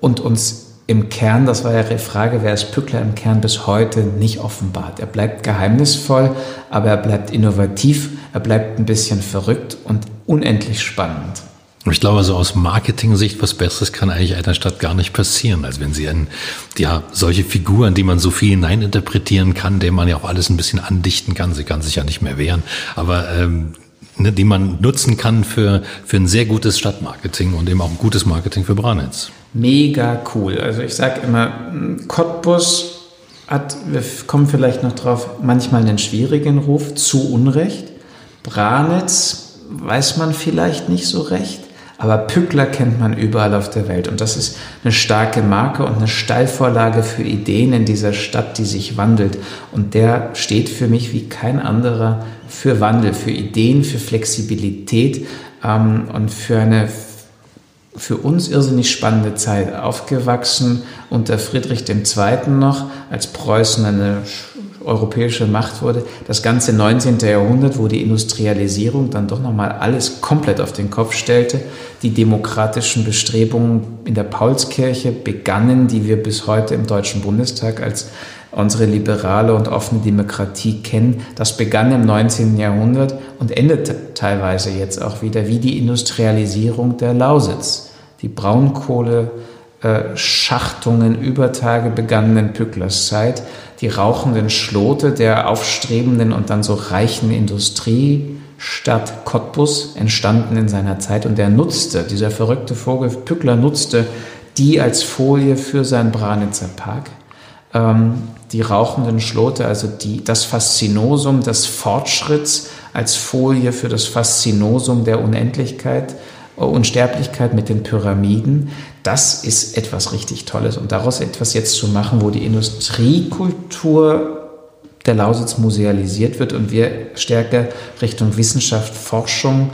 und uns im Kern, das war ja die Frage, wer ist Pückler im Kern bis heute nicht offenbart. Er bleibt geheimnisvoll, aber er bleibt innovativ, er bleibt ein bisschen verrückt und unendlich spannend. Ich glaube, so aus Marketing-Sicht, was Besseres kann eigentlich einer Stadt gar nicht passieren, als wenn sie ein, ja, solche Figuren, die man so viel hineininterpretieren kann, dem man ja auch alles ein bisschen andichten kann, sie kann sich ja nicht mehr wehren, aber ähm, ne, die man nutzen kann für, für ein sehr gutes Stadtmarketing und eben auch ein gutes Marketing für Branitz mega cool. Also ich sage immer, Cottbus hat, wir kommen vielleicht noch drauf, manchmal einen schwierigen Ruf, zu Unrecht. Branitz weiß man vielleicht nicht so recht, aber Pückler kennt man überall auf der Welt. Und das ist eine starke Marke und eine Steilvorlage für Ideen in dieser Stadt, die sich wandelt. Und der steht für mich wie kein anderer für Wandel, für Ideen, für Flexibilität ähm, und für eine für uns irrsinnig spannende Zeit aufgewachsen unter Friedrich II. noch, als Preußen eine europäische Macht wurde. Das ganze 19. Jahrhundert, wo die Industrialisierung dann doch nochmal alles komplett auf den Kopf stellte. Die demokratischen Bestrebungen in der Paulskirche begannen, die wir bis heute im Deutschen Bundestag als unsere liberale und offene Demokratie kennen. Das begann im 19. Jahrhundert und endet teilweise jetzt auch wieder wie die Industrialisierung der Lausitz. Die Braunkohleschachtungen über Tage begannen in Pücklers Zeit. Die rauchenden Schlote der aufstrebenden und dann so reichen Industriestadt Cottbus entstanden in seiner Zeit und er nutzte, dieser verrückte Vogel Pückler nutzte die als Folie für seinen Branitzer Park. Ähm, die rauchenden Schlote, also die, das Faszinosum des Fortschritts als Folie für das Faszinosum der Unendlichkeit Unsterblichkeit mit den Pyramiden, das ist etwas richtig Tolles. Und daraus etwas jetzt zu machen, wo die Industriekultur der Lausitz musealisiert wird und wir stärker Richtung Wissenschaft, Forschung,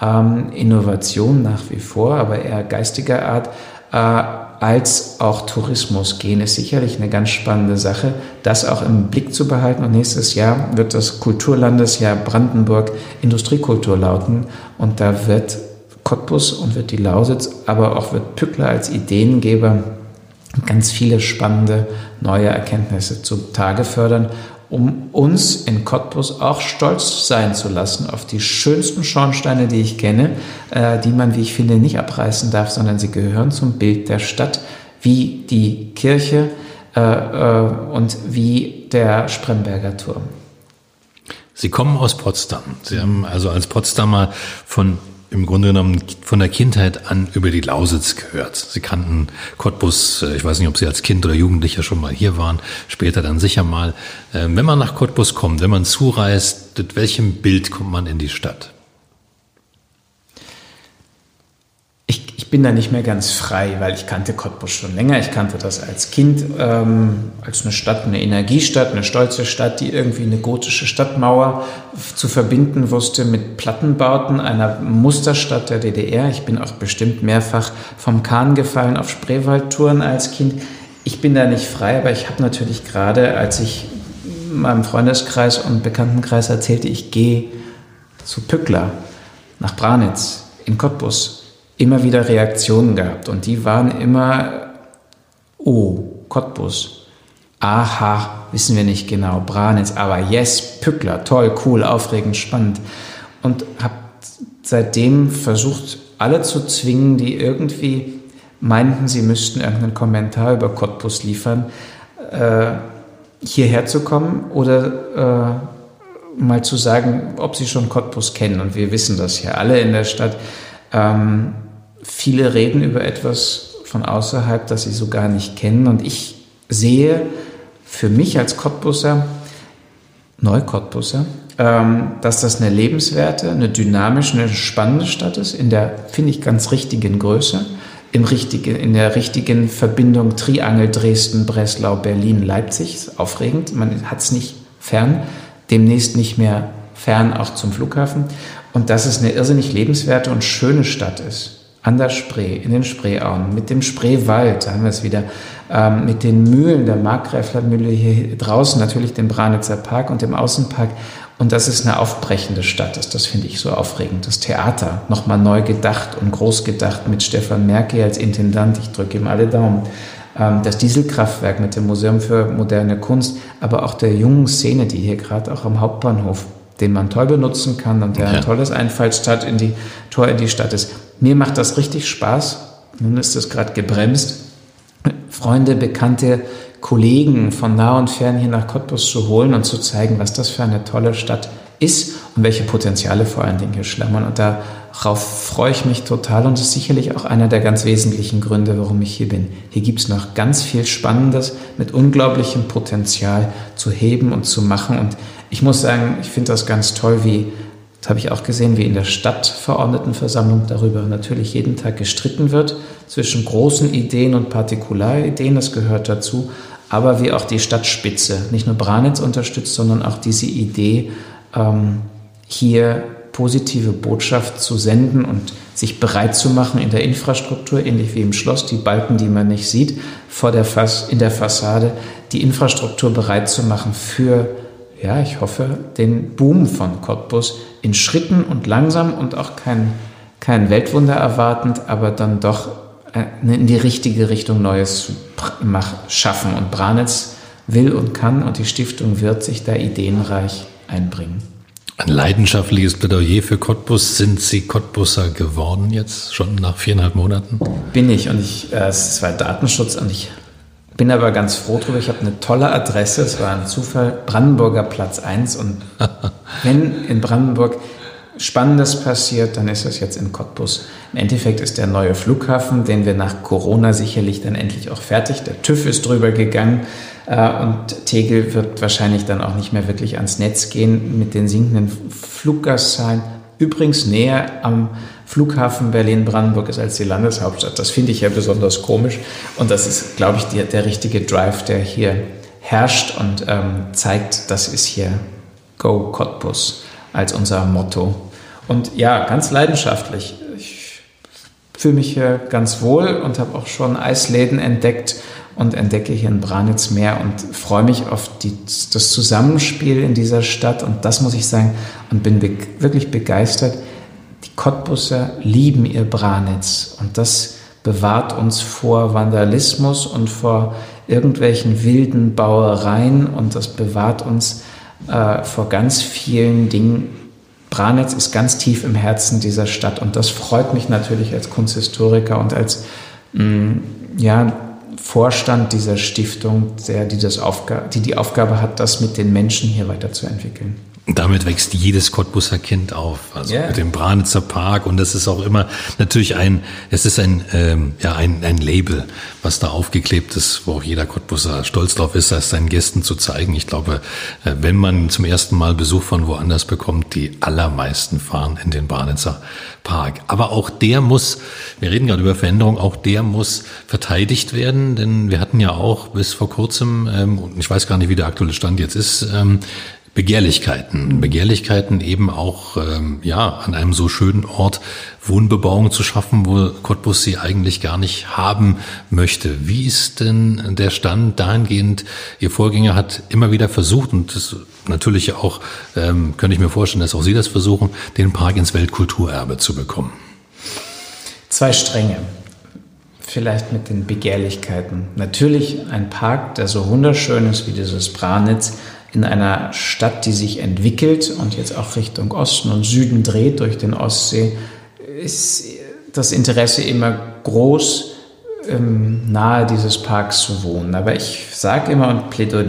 ähm, Innovation nach wie vor, aber eher geistiger Art, äh, als auch Tourismus gehen, ist sicherlich eine ganz spannende Sache, das auch im Blick zu behalten. Und nächstes Jahr wird das Kulturlandesjahr Brandenburg Industriekultur lauten und da wird Cottbus und wird die Lausitz, aber auch wird Pückler als Ideengeber ganz viele spannende neue Erkenntnisse zutage fördern, um uns in Cottbus auch stolz sein zu lassen auf die schönsten Schornsteine, die ich kenne, äh, die man, wie ich finde, nicht abreißen darf, sondern sie gehören zum Bild der Stadt, wie die Kirche äh, äh, und wie der Spremberger Turm. Sie kommen aus Potsdam. Sie haben also als Potsdamer von im Grunde genommen von der Kindheit an über die Lausitz gehört. Sie kannten Cottbus, äh, ich weiß nicht, ob Sie als Kind oder Jugendlicher schon mal hier waren, später dann sicher mal. Ähm, wenn man nach Cottbus kommt, wenn man zureist, mit welchem Bild kommt man in die Stadt? Bin da nicht mehr ganz frei, weil ich kannte Cottbus schon länger. Ich kannte das als Kind ähm, als eine Stadt, eine Energiestadt, eine stolze Stadt, die irgendwie eine gotische Stadtmauer zu verbinden wusste mit Plattenbauten einer Musterstadt der DDR. Ich bin auch bestimmt mehrfach vom Kahn gefallen auf Spreewaldtouren als Kind. Ich bin da nicht frei, aber ich habe natürlich gerade, als ich meinem Freundeskreis und Bekanntenkreis erzählte, ich gehe zu Pückler nach Branitz in Cottbus immer wieder Reaktionen gehabt und die waren immer, oh, Cottbus, aha, wissen wir nicht genau, Branitz, aber yes, Pückler, toll, cool, aufregend, spannend und habe seitdem versucht, alle zu zwingen, die irgendwie meinten, sie müssten irgendeinen Kommentar über Cottbus liefern, äh, hierher zu kommen oder äh, mal zu sagen, ob sie schon Cottbus kennen. Und wir wissen das ja alle in der Stadt. Ähm, viele reden über etwas von außerhalb, das sie so gar nicht kennen. Und ich sehe für mich als Cottbusser, Neukottbusser, ähm, dass das eine lebenswerte, eine dynamische, eine spannende Stadt ist, in der, finde ich, ganz richtigen Größe, im richtigen, in der richtigen Verbindung Triangel Dresden, Breslau, Berlin, Leipzig. Ist aufregend. Man hat es nicht fern, demnächst nicht mehr fern auch zum Flughafen. Und dass es eine irrsinnig lebenswerte und schöne Stadt ist an der Spree, in den Spreeauen, mit dem Spreewald, da haben wir es wieder, ähm, mit den Mühlen, der Markgräflermühle hier draußen, natürlich dem Branitzer Park und dem Außenpark. Und das ist eine aufbrechende Stadt, das, das finde ich so aufregend. Das Theater, nochmal neu gedacht und groß gedacht mit Stefan Merkel als Intendant, ich drücke ihm alle Daumen. Ähm, das Dieselkraftwerk mit dem Museum für moderne Kunst, aber auch der jungen Szene, die hier gerade auch am Hauptbahnhof den man toll benutzen kann und der ja. ein tolles Einfallsstadt in die Tor in die Stadt ist. Mir macht das richtig Spaß. Nun ist es gerade gebremst. Freunde, Bekannte, Kollegen von nah und fern hier nach Cottbus zu holen und zu zeigen, was das für eine tolle Stadt ist und welche Potenziale vor allen Dingen hier schlammern. Und darauf freue ich mich total und das ist sicherlich auch einer der ganz wesentlichen Gründe, warum ich hier bin. Hier gibt es noch ganz viel Spannendes mit unglaublichem Potenzial zu heben und zu machen. Und ich muss sagen, ich finde das ganz toll, wie das habe ich auch gesehen, wie in der Stadtverordnetenversammlung darüber natürlich jeden Tag gestritten wird zwischen großen Ideen und Partikularideen, das gehört dazu, aber wie auch die Stadtspitze nicht nur Branitz unterstützt, sondern auch diese Idee, ähm, hier positive Botschaft zu senden und sich bereit zu machen in der Infrastruktur, ähnlich wie im Schloss, die Balken, die man nicht sieht, vor der Fass, in der Fassade, die Infrastruktur bereit zu machen für ja, ich hoffe, den Boom von Cottbus in Schritten und langsam und auch kein, kein Weltwunder erwartend, aber dann doch äh, in die richtige Richtung Neues schaffen. Und Branitz will und kann und die Stiftung wird sich da ideenreich einbringen. Ein leidenschaftliches Plädoyer für Cottbus. Sind Sie Cottbusser geworden jetzt, schon nach viereinhalb Monaten? Bin ich und ich, äh, es war Datenschutz und ich bin aber ganz froh drüber. Ich habe eine tolle Adresse. Es war ein Zufall. Brandenburger Platz 1. Und wenn in Brandenburg Spannendes passiert, dann ist das jetzt in Cottbus. Im Endeffekt ist der neue Flughafen, den wir nach Corona sicherlich dann endlich auch fertig. Der TÜV ist drüber gegangen äh, und Tegel wird wahrscheinlich dann auch nicht mehr wirklich ans Netz gehen mit den sinkenden Fluggastzahlen. Übrigens näher am Flughafen Berlin-Brandenburg ist als die Landeshauptstadt. Das finde ich ja besonders komisch. Und das ist, glaube ich, der, der richtige Drive, der hier herrscht und ähm, zeigt, das ist hier Go Cottbus als unser Motto. Und ja, ganz leidenschaftlich. Ich fühle mich hier ganz wohl und habe auch schon Eisläden entdeckt und entdecke hier in Branitz mehr und freue mich auf die, das Zusammenspiel in dieser Stadt. Und das muss ich sagen und bin be wirklich begeistert Cottbusser lieben ihr Branitz und das bewahrt uns vor Vandalismus und vor irgendwelchen wilden Bauereien und das bewahrt uns äh, vor ganz vielen Dingen. Branitz ist ganz tief im Herzen dieser Stadt und das freut mich natürlich als Kunsthistoriker und als mh, mm, ja, Vorstand dieser Stiftung, der, die, das die die Aufgabe hat, das mit den Menschen hier weiterzuentwickeln. Damit wächst jedes Cottbusser Kind auf, also Ja. mit dem Branitzer Park und das ist auch immer natürlich ein, es ist ein, ähm, ja ein, ein Label, was da aufgeklebt ist, wo auch jeder Cottbusser stolz drauf ist, das seinen Gästen zu zeigen. Ich glaube, äh, wenn man zum ersten Mal Besuch von woanders bekommt, die allermeisten fahren in den Branitzer Park. Aber auch der muss, wir reden gerade über Veränderung, auch der muss verteidigt werden, denn wir hatten ja auch bis vor kurzem, ähm, und ich weiß gar nicht, wie der aktuelle Stand jetzt ist, ähm, Begehrlichkeiten. Begehrlichkeiten eben auch ähm, ja an einem so schönen Ort Wohnbebauung zu schaffen, wo Cottbus sie eigentlich gar nicht haben möchte. Wie ist denn der Stand dahingehend? Ihr Vorgänger hat immer wieder versucht und das natürlich auch ähm, könnte ich mir vorstellen, dass auch Sie das versuchen, den Park ins Weltkulturerbe zu bekommen. Zwei Stränge. Vielleicht mit den Begehrlichkeiten. Natürlich ein Park, der so wunderschön ist wie dieses Branitz, in einer Stadt, die sich entwickelt und jetzt auch Richtung Osten und Süden dreht durch den Ostsee, ist das Interesse immer groß, ähm, nahe dieses Parks zu wohnen. Aber ich sage immer und Plädoyer,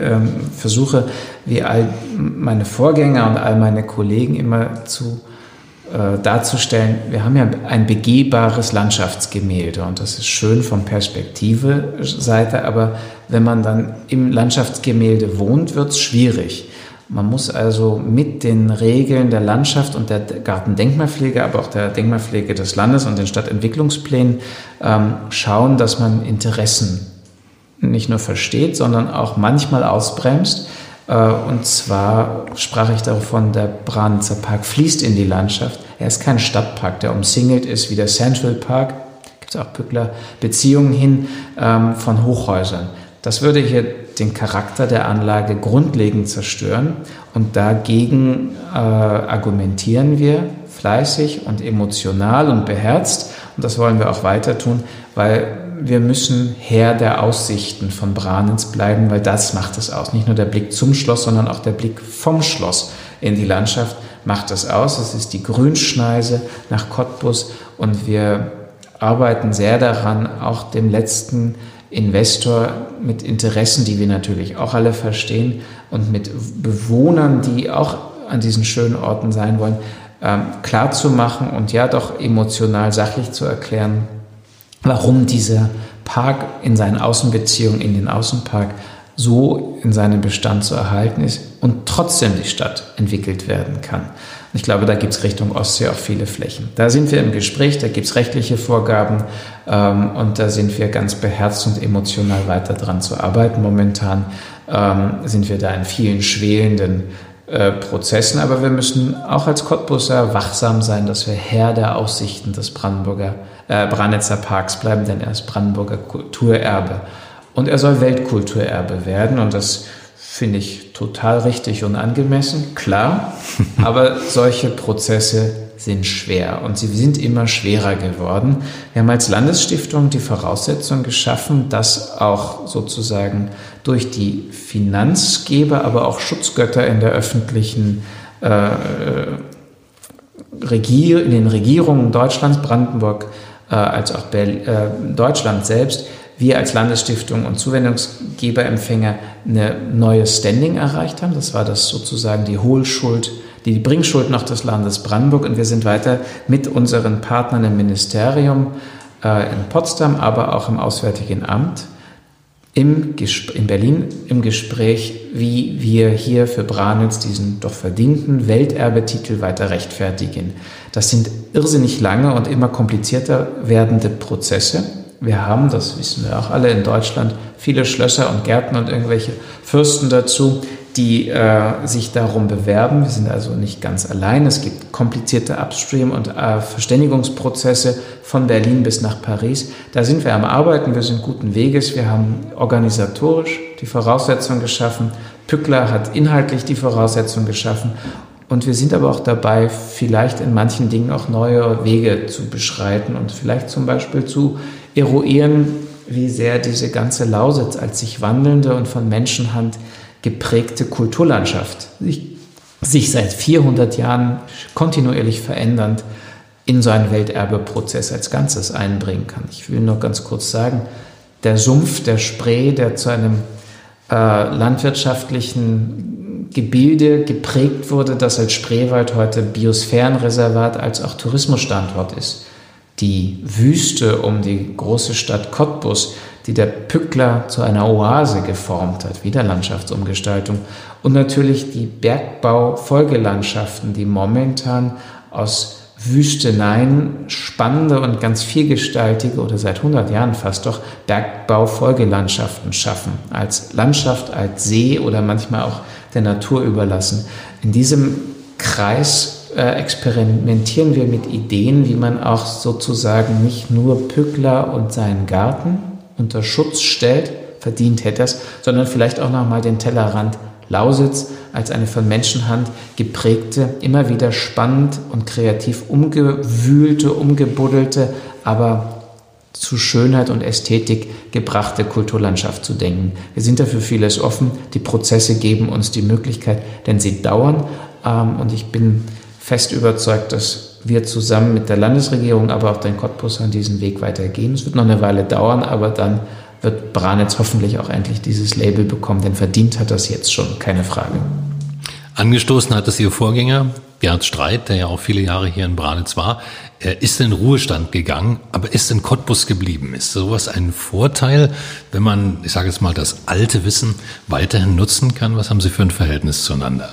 ähm, versuche, wie all meine Vorgänger und all meine Kollegen immer zu äh, darzustellen, wir haben ja ein begehbares Landschaftsgemälde und das ist schön von Perspektive-Seite, aber wenn man dann im Landschaftsgemälde wohnt, wird es schwierig. Man muss also mit den Regeln der Landschaft und der Gartendenkmalpflege, aber auch der Denkmalpflege des Landes und den Stadtentwicklungsplänen ähm, schauen, dass man Interessen nicht nur versteht, sondern auch manchmal ausbremst. Äh, Und zwar sprach ich davon, der Branitzer Park fließt in die Landschaft. Er ist kein Stadtpark, der umsingelt ist wie der Central Park. Gibt es auch Bückler Beziehungen hin ähm, von Hochhäusern. Das würde hier den Charakter der Anlage grundlegend zerstören. Und dagegen äh, argumentieren wir fleißig und emotional und beherzt. Und das wollen wir auch weiter tun, weil wir müssen Herr der Aussichten von Branitz bleiben, weil das macht es aus. Nicht nur der Blick zum Schloss, sondern auch der Blick vom Schloss in die Landschaft macht es aus. Es ist die Grünschneise nach Cottbus und wir arbeiten sehr daran, auch dem letzten Investor mit Interessen, die wir natürlich auch alle verstehen und mit Bewohnern, die auch an diesen schönen Orten sein wollen, ähm, klar zu machen und ja doch emotional sachlich zu erklären, warum dieser Park in seinen Außenbeziehungen in den Außenpark so in seinem Bestand zu erhalten ist und trotzdem die Stadt entwickelt werden kann. Ich glaube, da gibt es Richtung Ostsee auch viele Flächen. Da sind wir im Gespräch, da gibt es rechtliche Vorgaben ähm, und da sind wir ganz beherzt und emotional weiter dran zu arbeiten. Momentan ähm, sind wir da in vielen schwelenden äh, Prozessen, aber wir müssen auch als Cottbusser wachsam sein, dass wir Herr der Aussichten des Brandenburger, äh, Branitzer Parks bleiben, denn er ist Brandenburger Kulturerbe. Und er soll Weltkulturerbe werden und das finde ich total richtig und angemessen, klar, aber solche Prozesse sind schwer und sie sind immer schwerer geworden. Wir haben als Landesstiftung die Voraussetzung geschaffen, dass auch sozusagen durch die Finanzgeber, aber auch Schutzgötter in der öffentlichen äh, Regier, in den Regierungen Deutschlands, Brandenburg, äh, als auch Berlin, äh, Deutschland selbst, wir als Landesstiftung und Zuwendungsgeberempfänger eine neue Standing erreicht haben. Das war das sozusagen die Hohlschuld, die Bringschuld noch des Landes Brandenburg. Und wir sind weiter mit unseren Partnern im Ministerium äh, in Potsdam, aber auch im Auswärtigen Amt im in Berlin im Gespräch, wie wir hier für Branitz diesen doch verdienten Welterbetitel weiter rechtfertigen. Das sind irrsinnig lange und immer komplizierter werdende Prozesse. Wir haben, das wissen wir auch alle in Deutschland, viele Schlösser und Gärten und irgendwelche Fürsten dazu, die äh, sich darum bewerben. Wir sind also nicht ganz allein. Es gibt komplizierte Upstream- und äh, Verständigungsprozesse von Berlin bis nach Paris. Da sind wir am Arbeiten, wir sind guten Weges. Wir haben organisatorisch die Voraussetzungen geschaffen. Pückler hat inhaltlich die Voraussetzungen geschaffen. Und wir sind aber auch dabei, vielleicht in manchen Dingen auch neue Wege zu beschreiten und vielleicht zum Beispiel zu eruieren, wie sehr diese ganze Lausitz als sich wandelnde und von Menschenhand geprägte Kulturlandschaft sich, seit 400 Jahren kontinuierlich verändernd in so einen Welterbeprozess als Ganzes einbringen kann. Ich will nur ganz kurz sagen, der Sumpf der Spree, der zu einem äh, landwirtschaftlichen Gebilde geprägt wurde, das als Spreewald heute Biosphärenreservat als auch Tourismusstandort ist. Die Wüste um die große Stadt Cottbus, die der Pückler zu einer Oase geformt hat, wieder Landschaftsumgestaltung. Und natürlich die Bergbau-Folgelandschaften, die momentan aus Wüsteneien spannende und ganz vielgestaltige oder seit 100 Jahren fast doch Bergbau-Folgelandschaften schaffen. Als Landschaft, als See oder manchmal auch der Natur überlassen. In diesem Kreis äh, experimentieren wir mit Ideen, wie man auch sozusagen nicht nur Pückler und seinen Garten unter Schutz stellt, verdient hätte es, sondern vielleicht auch nochmal den Tellerrand Lausitz als eine von Menschenhand geprägte, immer wieder spannend und kreativ umgewühlte, umgebuddelte, aber zu Schönheit und Ästhetik gebrachte Kulturlandschaft zu denken. Wir sind dafür vieles offen. Die Prozesse geben uns die Möglichkeit, denn sie dauern. Ähm, und ich bin fest überzeugt, dass wir zusammen mit der Landesregierung, aber auch den Cottbus diesen Weg weitergehen. Es wird noch eine Weile dauern, aber dann wird Branitz hoffentlich auch endlich dieses Label bekommen, denn verdient hat das jetzt schon, keine Frage. Angestoßen hat es Ihr Vorgänger, Gerhard Streit, der ja auch viele Jahre hier in Branitz war. Er ist in Ruhestand gegangen, aber ist in Cottbus geblieben. Ist sowas ein Vorteil, wenn man, ich sage jetzt mal, das alte Wissen weiterhin nutzen kann? Was haben Sie für ein Verhältnis zueinander?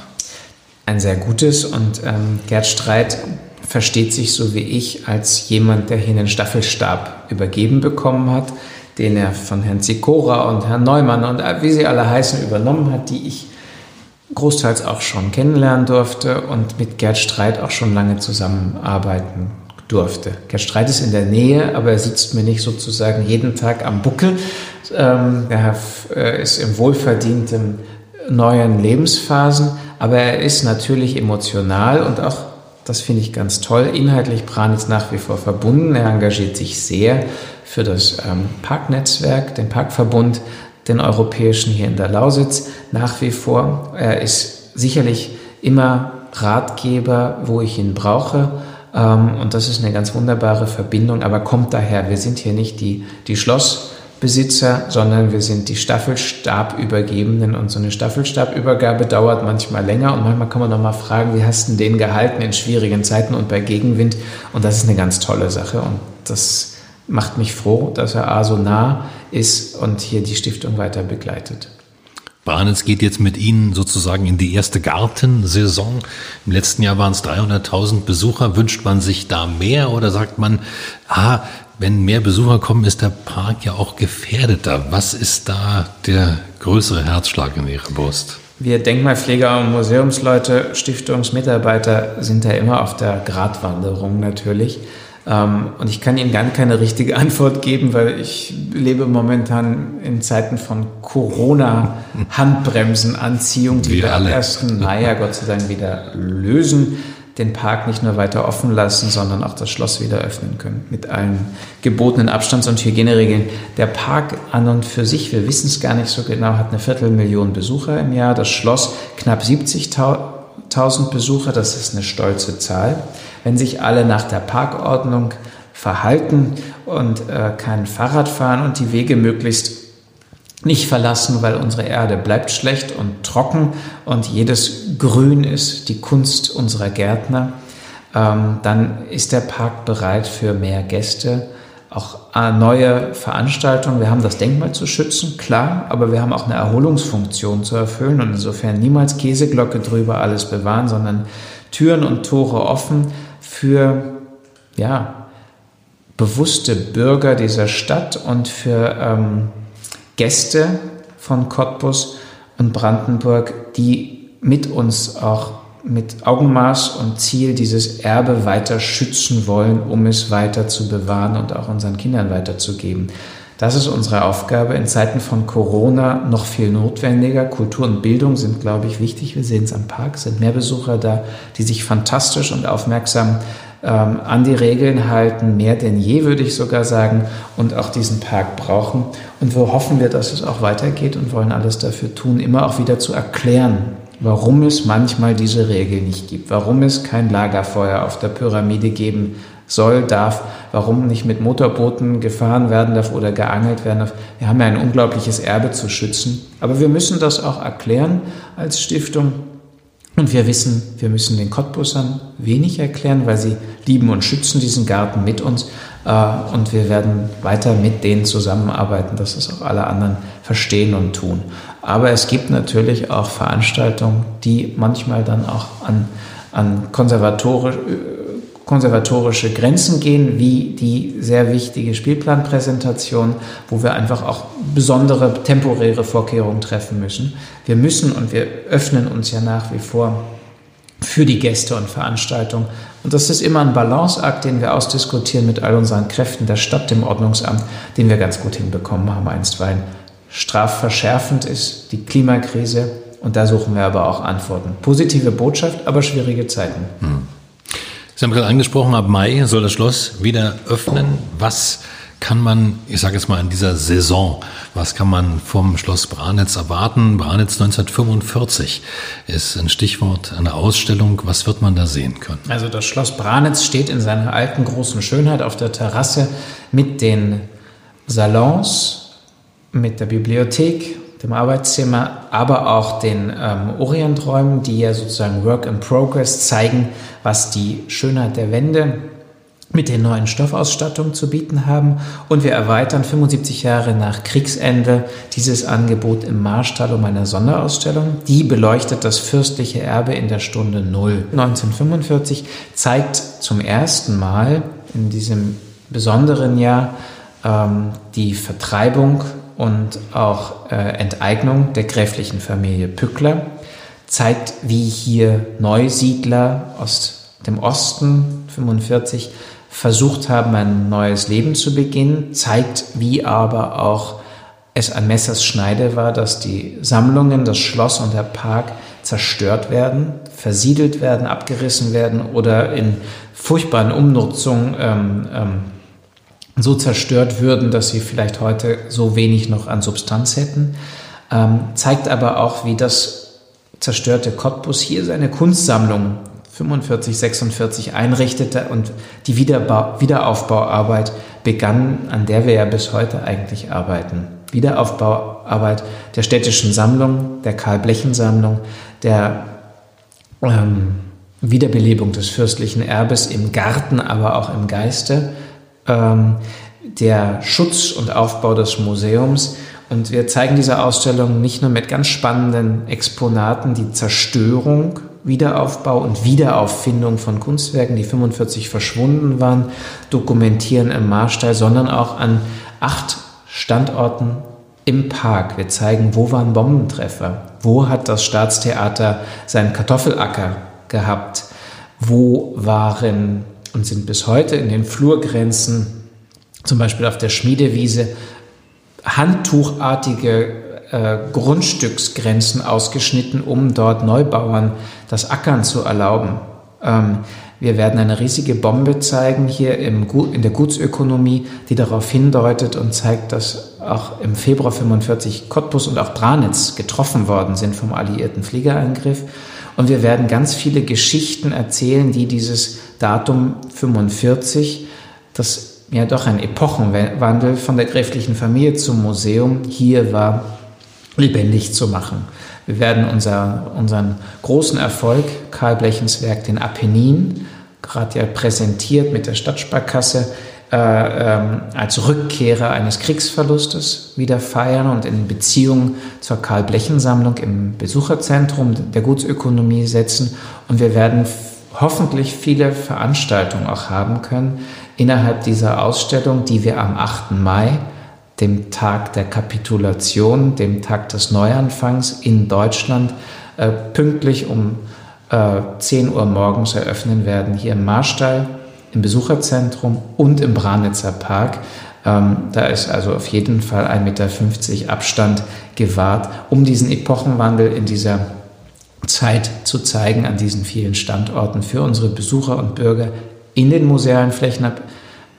Ein sehr gutes und ähm, Gerd Streit versteht sich so wie ich als jemand, der hier einen Staffelstab übergeben bekommen hat den er von Herrn Sikora und Herrn Neumann und wie sie alle heißen übernommen hat, die ich großteils auch schon kennenlernen durfte und mit Gerd Streit auch schon lange zusammenarbeiten durfte. Gerd Streit ist in der Nähe, aber er sitzt mir nicht sozusagen jeden Tag am Buckel. Ähm, er äh, ist im wohlverdienten neuen Lebensphasen, aber er ist natürlich emotional und auch, das finde ich ganz toll, inhaltlich Pranitz nach wie vor verbunden. Er engagiert sich sehr für das ähm, Parknetzwerk, den Parkverbund, den europäischen hier in der Lausitz nach wie vor. Er ist sicherlich immer Ratgeber, wo ich ihn brauche. Ähm, und das ist eine ganz wunderbare Verbindung, aber kommt daher, wir sind hier nicht die, die Schlossbesitzer, sondern wir sind die Staffelstabübergebenden und so eine Staffelstabübergabe dauert manchmal länger und manchmal kann man noch mal fragen, wie hast du den gehalten in schwierigen Zeiten und bei Gegenwind und das ist eine ganz tolle Sache und das macht mich froh, dass er A so nah ist und hier die Stiftung weiter begleitet. Branitz geht jetzt mit Ihnen sozusagen in die erste Gartensaison. Im letzten Jahr waren es 300.000 Besucher. Wünscht man sich da mehr oder sagt man, ah, wenn mehr Besucher kommen, ist der Park ja auch gefährdeter. Was ist da der größere Herzschlag in Ihrer Brust? Wir Denkmalpfleger und Museumsleute, Stiftungsmitarbeiter sind da immer auf der Gratwanderung natürlich. Ähm, und ich kann Ihnen gar keine richtige Antwort geben, weil ich lebe momentan in Zeiten von Corona-Handbremsenanziehung, die wir am 1. Mai ja Gott sei Dank wieder lösen, den Park nicht nur weiter offen lassen, sondern auch das Schloss wieder öffnen können mit allen gebotenen Abstands- und Hygieneregeln. Der Park an und für sich, wir wissen es gar nicht so genau, hat eine Viertelmillion Besucher im Jahr. Das Schloss knapp 70.000 Besucher, das ist eine stolze Zahl wenn sich alle nach der Parkordnung verhalten und äh, kein Fahrrad fahren und die Wege möglichst nicht verlassen, weil unsere Erde bleibt schlecht und trocken und jedes Grün ist die Kunst unserer Gärtner, ähm, dann ist der Park bereit für mehr Gäste, auch äh, neue Veranstaltungen. Wir haben das Denkmal zu schützen, klar, aber wir haben auch eine Erholungsfunktion zu erfüllen und insofern niemals Käseglocke drüber alles bewahren, sondern Türen und Tore offen für ja, bewusste Bürger dieser Stadt und für ähm, Gäste von Cottbus und Brandenburg, die mit uns auch mit Augenmaß und Ziel dieses Erbe weiter schützen wollen, um es weiter zu bewahren und auch unseren Kindern weiterzugeben. Das ist unsere Aufgabe in Zeiten von Corona noch viel notwendiger. Kultur und Bildung sind, glaube ich, wichtig. Wir sehen es am Park, sind mehr Besucher da, die sich fantastisch und aufmerksam ähm, an die Regeln halten, mehr denn je, würde ich sogar sagen, und auch diesen Park brauchen. Und wo hoffen wir, dass es auch weitergeht und wollen alles dafür tun, immer auch wieder zu erklären, warum es manchmal diese Regel nicht gibt, warum es kein Lagerfeuer auf der Pyramide geben soll, darf, warum nicht mit Motorbooten gefahren werden darf oder geangelt werden darf. Wir haben ja ein unglaubliches Erbe zu schützen. Aber wir müssen das auch erklären als Stiftung. Und wir wissen, wir müssen den Cottbussern wenig erklären, weil sie lieben und schützen diesen Garten mit uns. Äh, und wir werden weiter mit denen zusammenarbeiten, dass es auch alle anderen verstehen und tun. Aber es gibt natürlich auch Veranstaltungen, die manchmal dann auch an, an konservatorisch, konservatorische Grenzen gehen, wie die sehr wichtige Spielplanpräsentation, wo wir einfach auch besondere temporäre Vorkehrungen treffen müssen. Wir müssen und wir öffnen uns ja nach wie vor für die Gäste und Veranstaltungen. Und das ist immer ein Balanceakt, den wir ausdiskutieren mit all unseren Kräften der Stadt, dem Ordnungsamt, den wir ganz gut hinbekommen haben einstweilen. Strafverschärfend ist die Klimakrise und da suchen wir aber auch Antworten. Positive Botschaft, aber schwierige Zeiten. Hm. Sie haben gerade angesprochen, ab Mai soll das Schloss wieder öffnen. Was kann man, ich sage jetzt mal in dieser Saison, was kann man vom Schloss Branitz erwarten? Branitz 1945 ist ein Stichwort, eine Ausstellung. Was wird man da sehen können? Also das Schloss Branitz steht in seiner alten großen Schönheit auf der Terrasse mit den Salons, mit der Bibliothek, dem Arbeitszimmer, aber auch den ähm, Orienträumen, die ja sozusagen Work in Progress zeigen, was die Schönheit der Wände mit den neuen Stoffausstattungen zu bieten haben. Und wir erweitern 75 Jahre nach Kriegsende dieses Angebot im Marstall um eine Sonderausstellung. Die beleuchtet das fürstliche Erbe in der Stunde Null. 1945 zeigt zum ersten Mal in diesem besonderen Jahr ähm, die Vertreibung und auch äh, Enteignung der gräflichen Familie Pückler, zeigt, wie hier Neusiedler aus dem Osten 45 versucht haben, ein neues Leben zu beginnen, zeigt, wie aber auch es an Messers Schneide war, dass die Sammlungen, das Schloss und der Park zerstört werden, versiedelt werden, abgerissen werden oder in furchtbaren Umnutzungen ähm, ähm, so zerstört würden, dass sie vielleicht heute so wenig noch an Substanz hätten. Ähm, zeigt aber auch, wie das zerstörte Cottbus hier seine Kunstsammlung 45, 46 einrichtete und die Wiederbau Wiederaufbauarbeit begann, an der wir ja bis heute eigentlich arbeiten. Wiederaufbauarbeit der städtischen Sammlung, der Karl-Blechen-Sammlung, der ähm, Wiederbelebung des fürstlichen Erbes im Garten, aber auch im Geiste ähm, der Schutz und Aufbau des Museums. Und wir zeigen diese Ausstellung nicht nur mit ganz spannenden Exponaten, die Zerstörung, Wiederaufbau und Wiederauffindung von Kunstwerken, die 45 verschwunden waren, dokumentieren im Marstall, sondern auch an acht Standorten im Park. Wir zeigen, wo waren Bombentreffer, wo hat das Staatstheater seinen Kartoffelacker gehabt, wo waren und sind bis heute in den Flurgrenzen, zum Beispiel auf der Schmiedewiese, handtuchartige äh, Grundstücksgrenzen ausgeschnitten, um dort Neubauern das Ackern zu erlauben. Ähm, wir werden eine riesige Bombe zeigen hier im, in der Gutsökonomie, die darauf hindeutet und zeigt, dass auch im Februar 45 Cottbus und auch Branitz getroffen worden sind vom alliierten Fliegerangriff. Und wir werden ganz viele Geschichten erzählen, die dieses Datum 45, das ja doch ein Epochenwandel von der gräflichen Familie zum Museum hier war, lebendig zu machen. Wir werden unser, unseren großen Erfolg, Karl Blechens Werk, den Apennin, gerade ja präsentiert mit der Stadtsparkasse, äh, ähm, als Rückkehrer eines Kriegsverlustes wieder feiern und in Beziehung zur Karl-Blechen-Sammlung im Besucherzentrum der Gutsökonomie setzen. Und wir werden hoffentlich viele Veranstaltungen auch haben können innerhalb dieser Ausstellung, die wir am 8. Mai, dem Tag der Kapitulation, dem Tag des Neuanfangs in Deutschland, äh, pünktlich um äh, 10 Uhr morgens eröffnen werden, hier im Marstall im Besucherzentrum und im Branitzer Park. Ähm, da ist also auf jeden Fall 1,50 Meter Abstand gewahrt, um diesen Epochenwandel in dieser Zeit zu zeigen an diesen vielen Standorten für unsere Besucher und Bürger in den musealen Flächen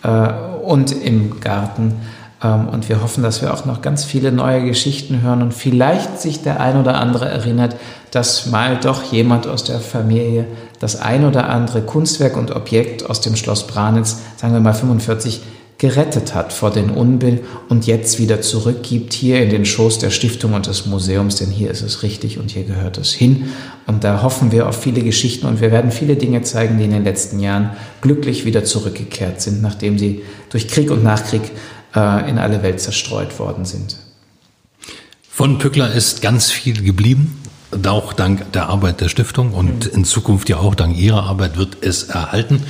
äh, und im Garten. Ähm, und wir hoffen, dass wir auch noch ganz viele neue Geschichten hören und vielleicht sich der ein oder andere erinnert, dass mal doch jemand aus der Familie das ein oder andere Kunstwerk und Objekt aus dem Schloss Branitz, sagen wir mal 45, gerettet hat vor den Unbill und jetzt wieder zurückgibt hier in den Schoß der Stiftung und des Museums, denn hier ist es richtig und hier gehört es hin. Und da hoffen wir auf viele Geschichten und wir werden viele Dinge zeigen, die in den letzten Jahren glücklich wieder zurückgekehrt sind, nachdem sie durch Krieg und Nachkrieg äh, in alle Welt zerstreut worden sind. Von Pückler ist ganz viel geblieben. Auch dank der Arbeit der Stiftung und in Zukunft ja auch dank Ihrer Arbeit wird es erhalten.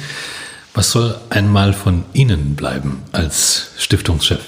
Was soll einmal von Ihnen bleiben als Stiftungschef?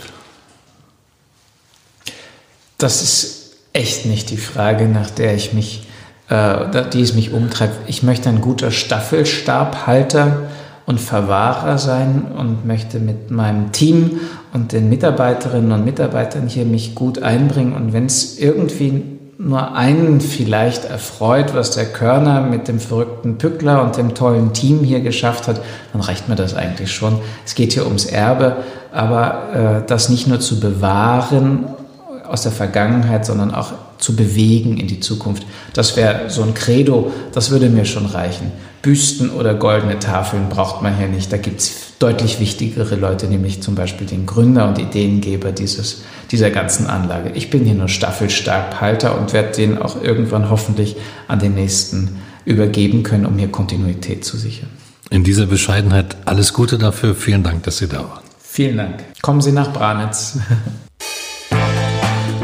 Das ist echt nicht die Frage, nach der ich mich, äh, die es mich umtreibt. Ich möchte ein guter Staffelstabhalter und Verwahrer sein und möchte mit meinem Team und den Mitarbeiterinnen und Mitarbeitern hier mich gut einbringen. Und wenn es irgendwie nur einen vielleicht erfreut, was der Körner mit dem verrückten Pückler und dem tollen Team hier geschafft hat, dann reicht mir das eigentlich schon. Es geht hier ums Erbe, aber äh, das nicht nur zu bewahren aus der Vergangenheit, sondern auch zu bewegen in die Zukunft. Das wäre so ein Credo, das würde mir schon reichen. Büsten oder goldene Tafeln braucht man hier nicht. Da gibt es deutlich wichtigere Leute, nämlich zum Beispiel den Gründer und Ideengeber dieses, dieser ganzen Anlage. Ich bin hier nur Staffelstabhalter und werde den auch irgendwann hoffentlich an den nächsten übergeben können, um hier Kontinuität zu sichern. In dieser Bescheidenheit alles Gute dafür. Vielen Dank, dass Sie da waren. Vielen Dank. Kommen Sie nach Branitz.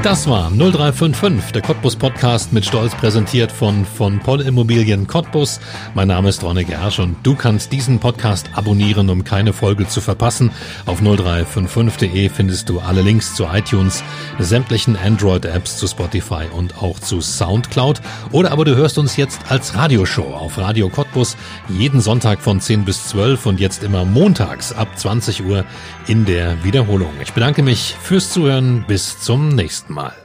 Das war 0355, der Cottbus Podcast mit Stolz präsentiert von von Poll Immobilien Cottbus. Mein Name ist Ronne Gersch und du kannst diesen Podcast abonnieren, um keine Folge zu verpassen. Auf 0355.de findest du alle Links zu iTunes, sämtlichen Android-Apps zu Spotify und auch zu Soundcloud. Oder aber du hörst uns jetzt als Radioshow auf Radio Cottbus jeden Sonntag von 10 bis 12 und jetzt immer montags ab 20 Uhr in der Wiederholung. Ich bedanke mich fürs Zuhören. Bis zum nächsten Mal.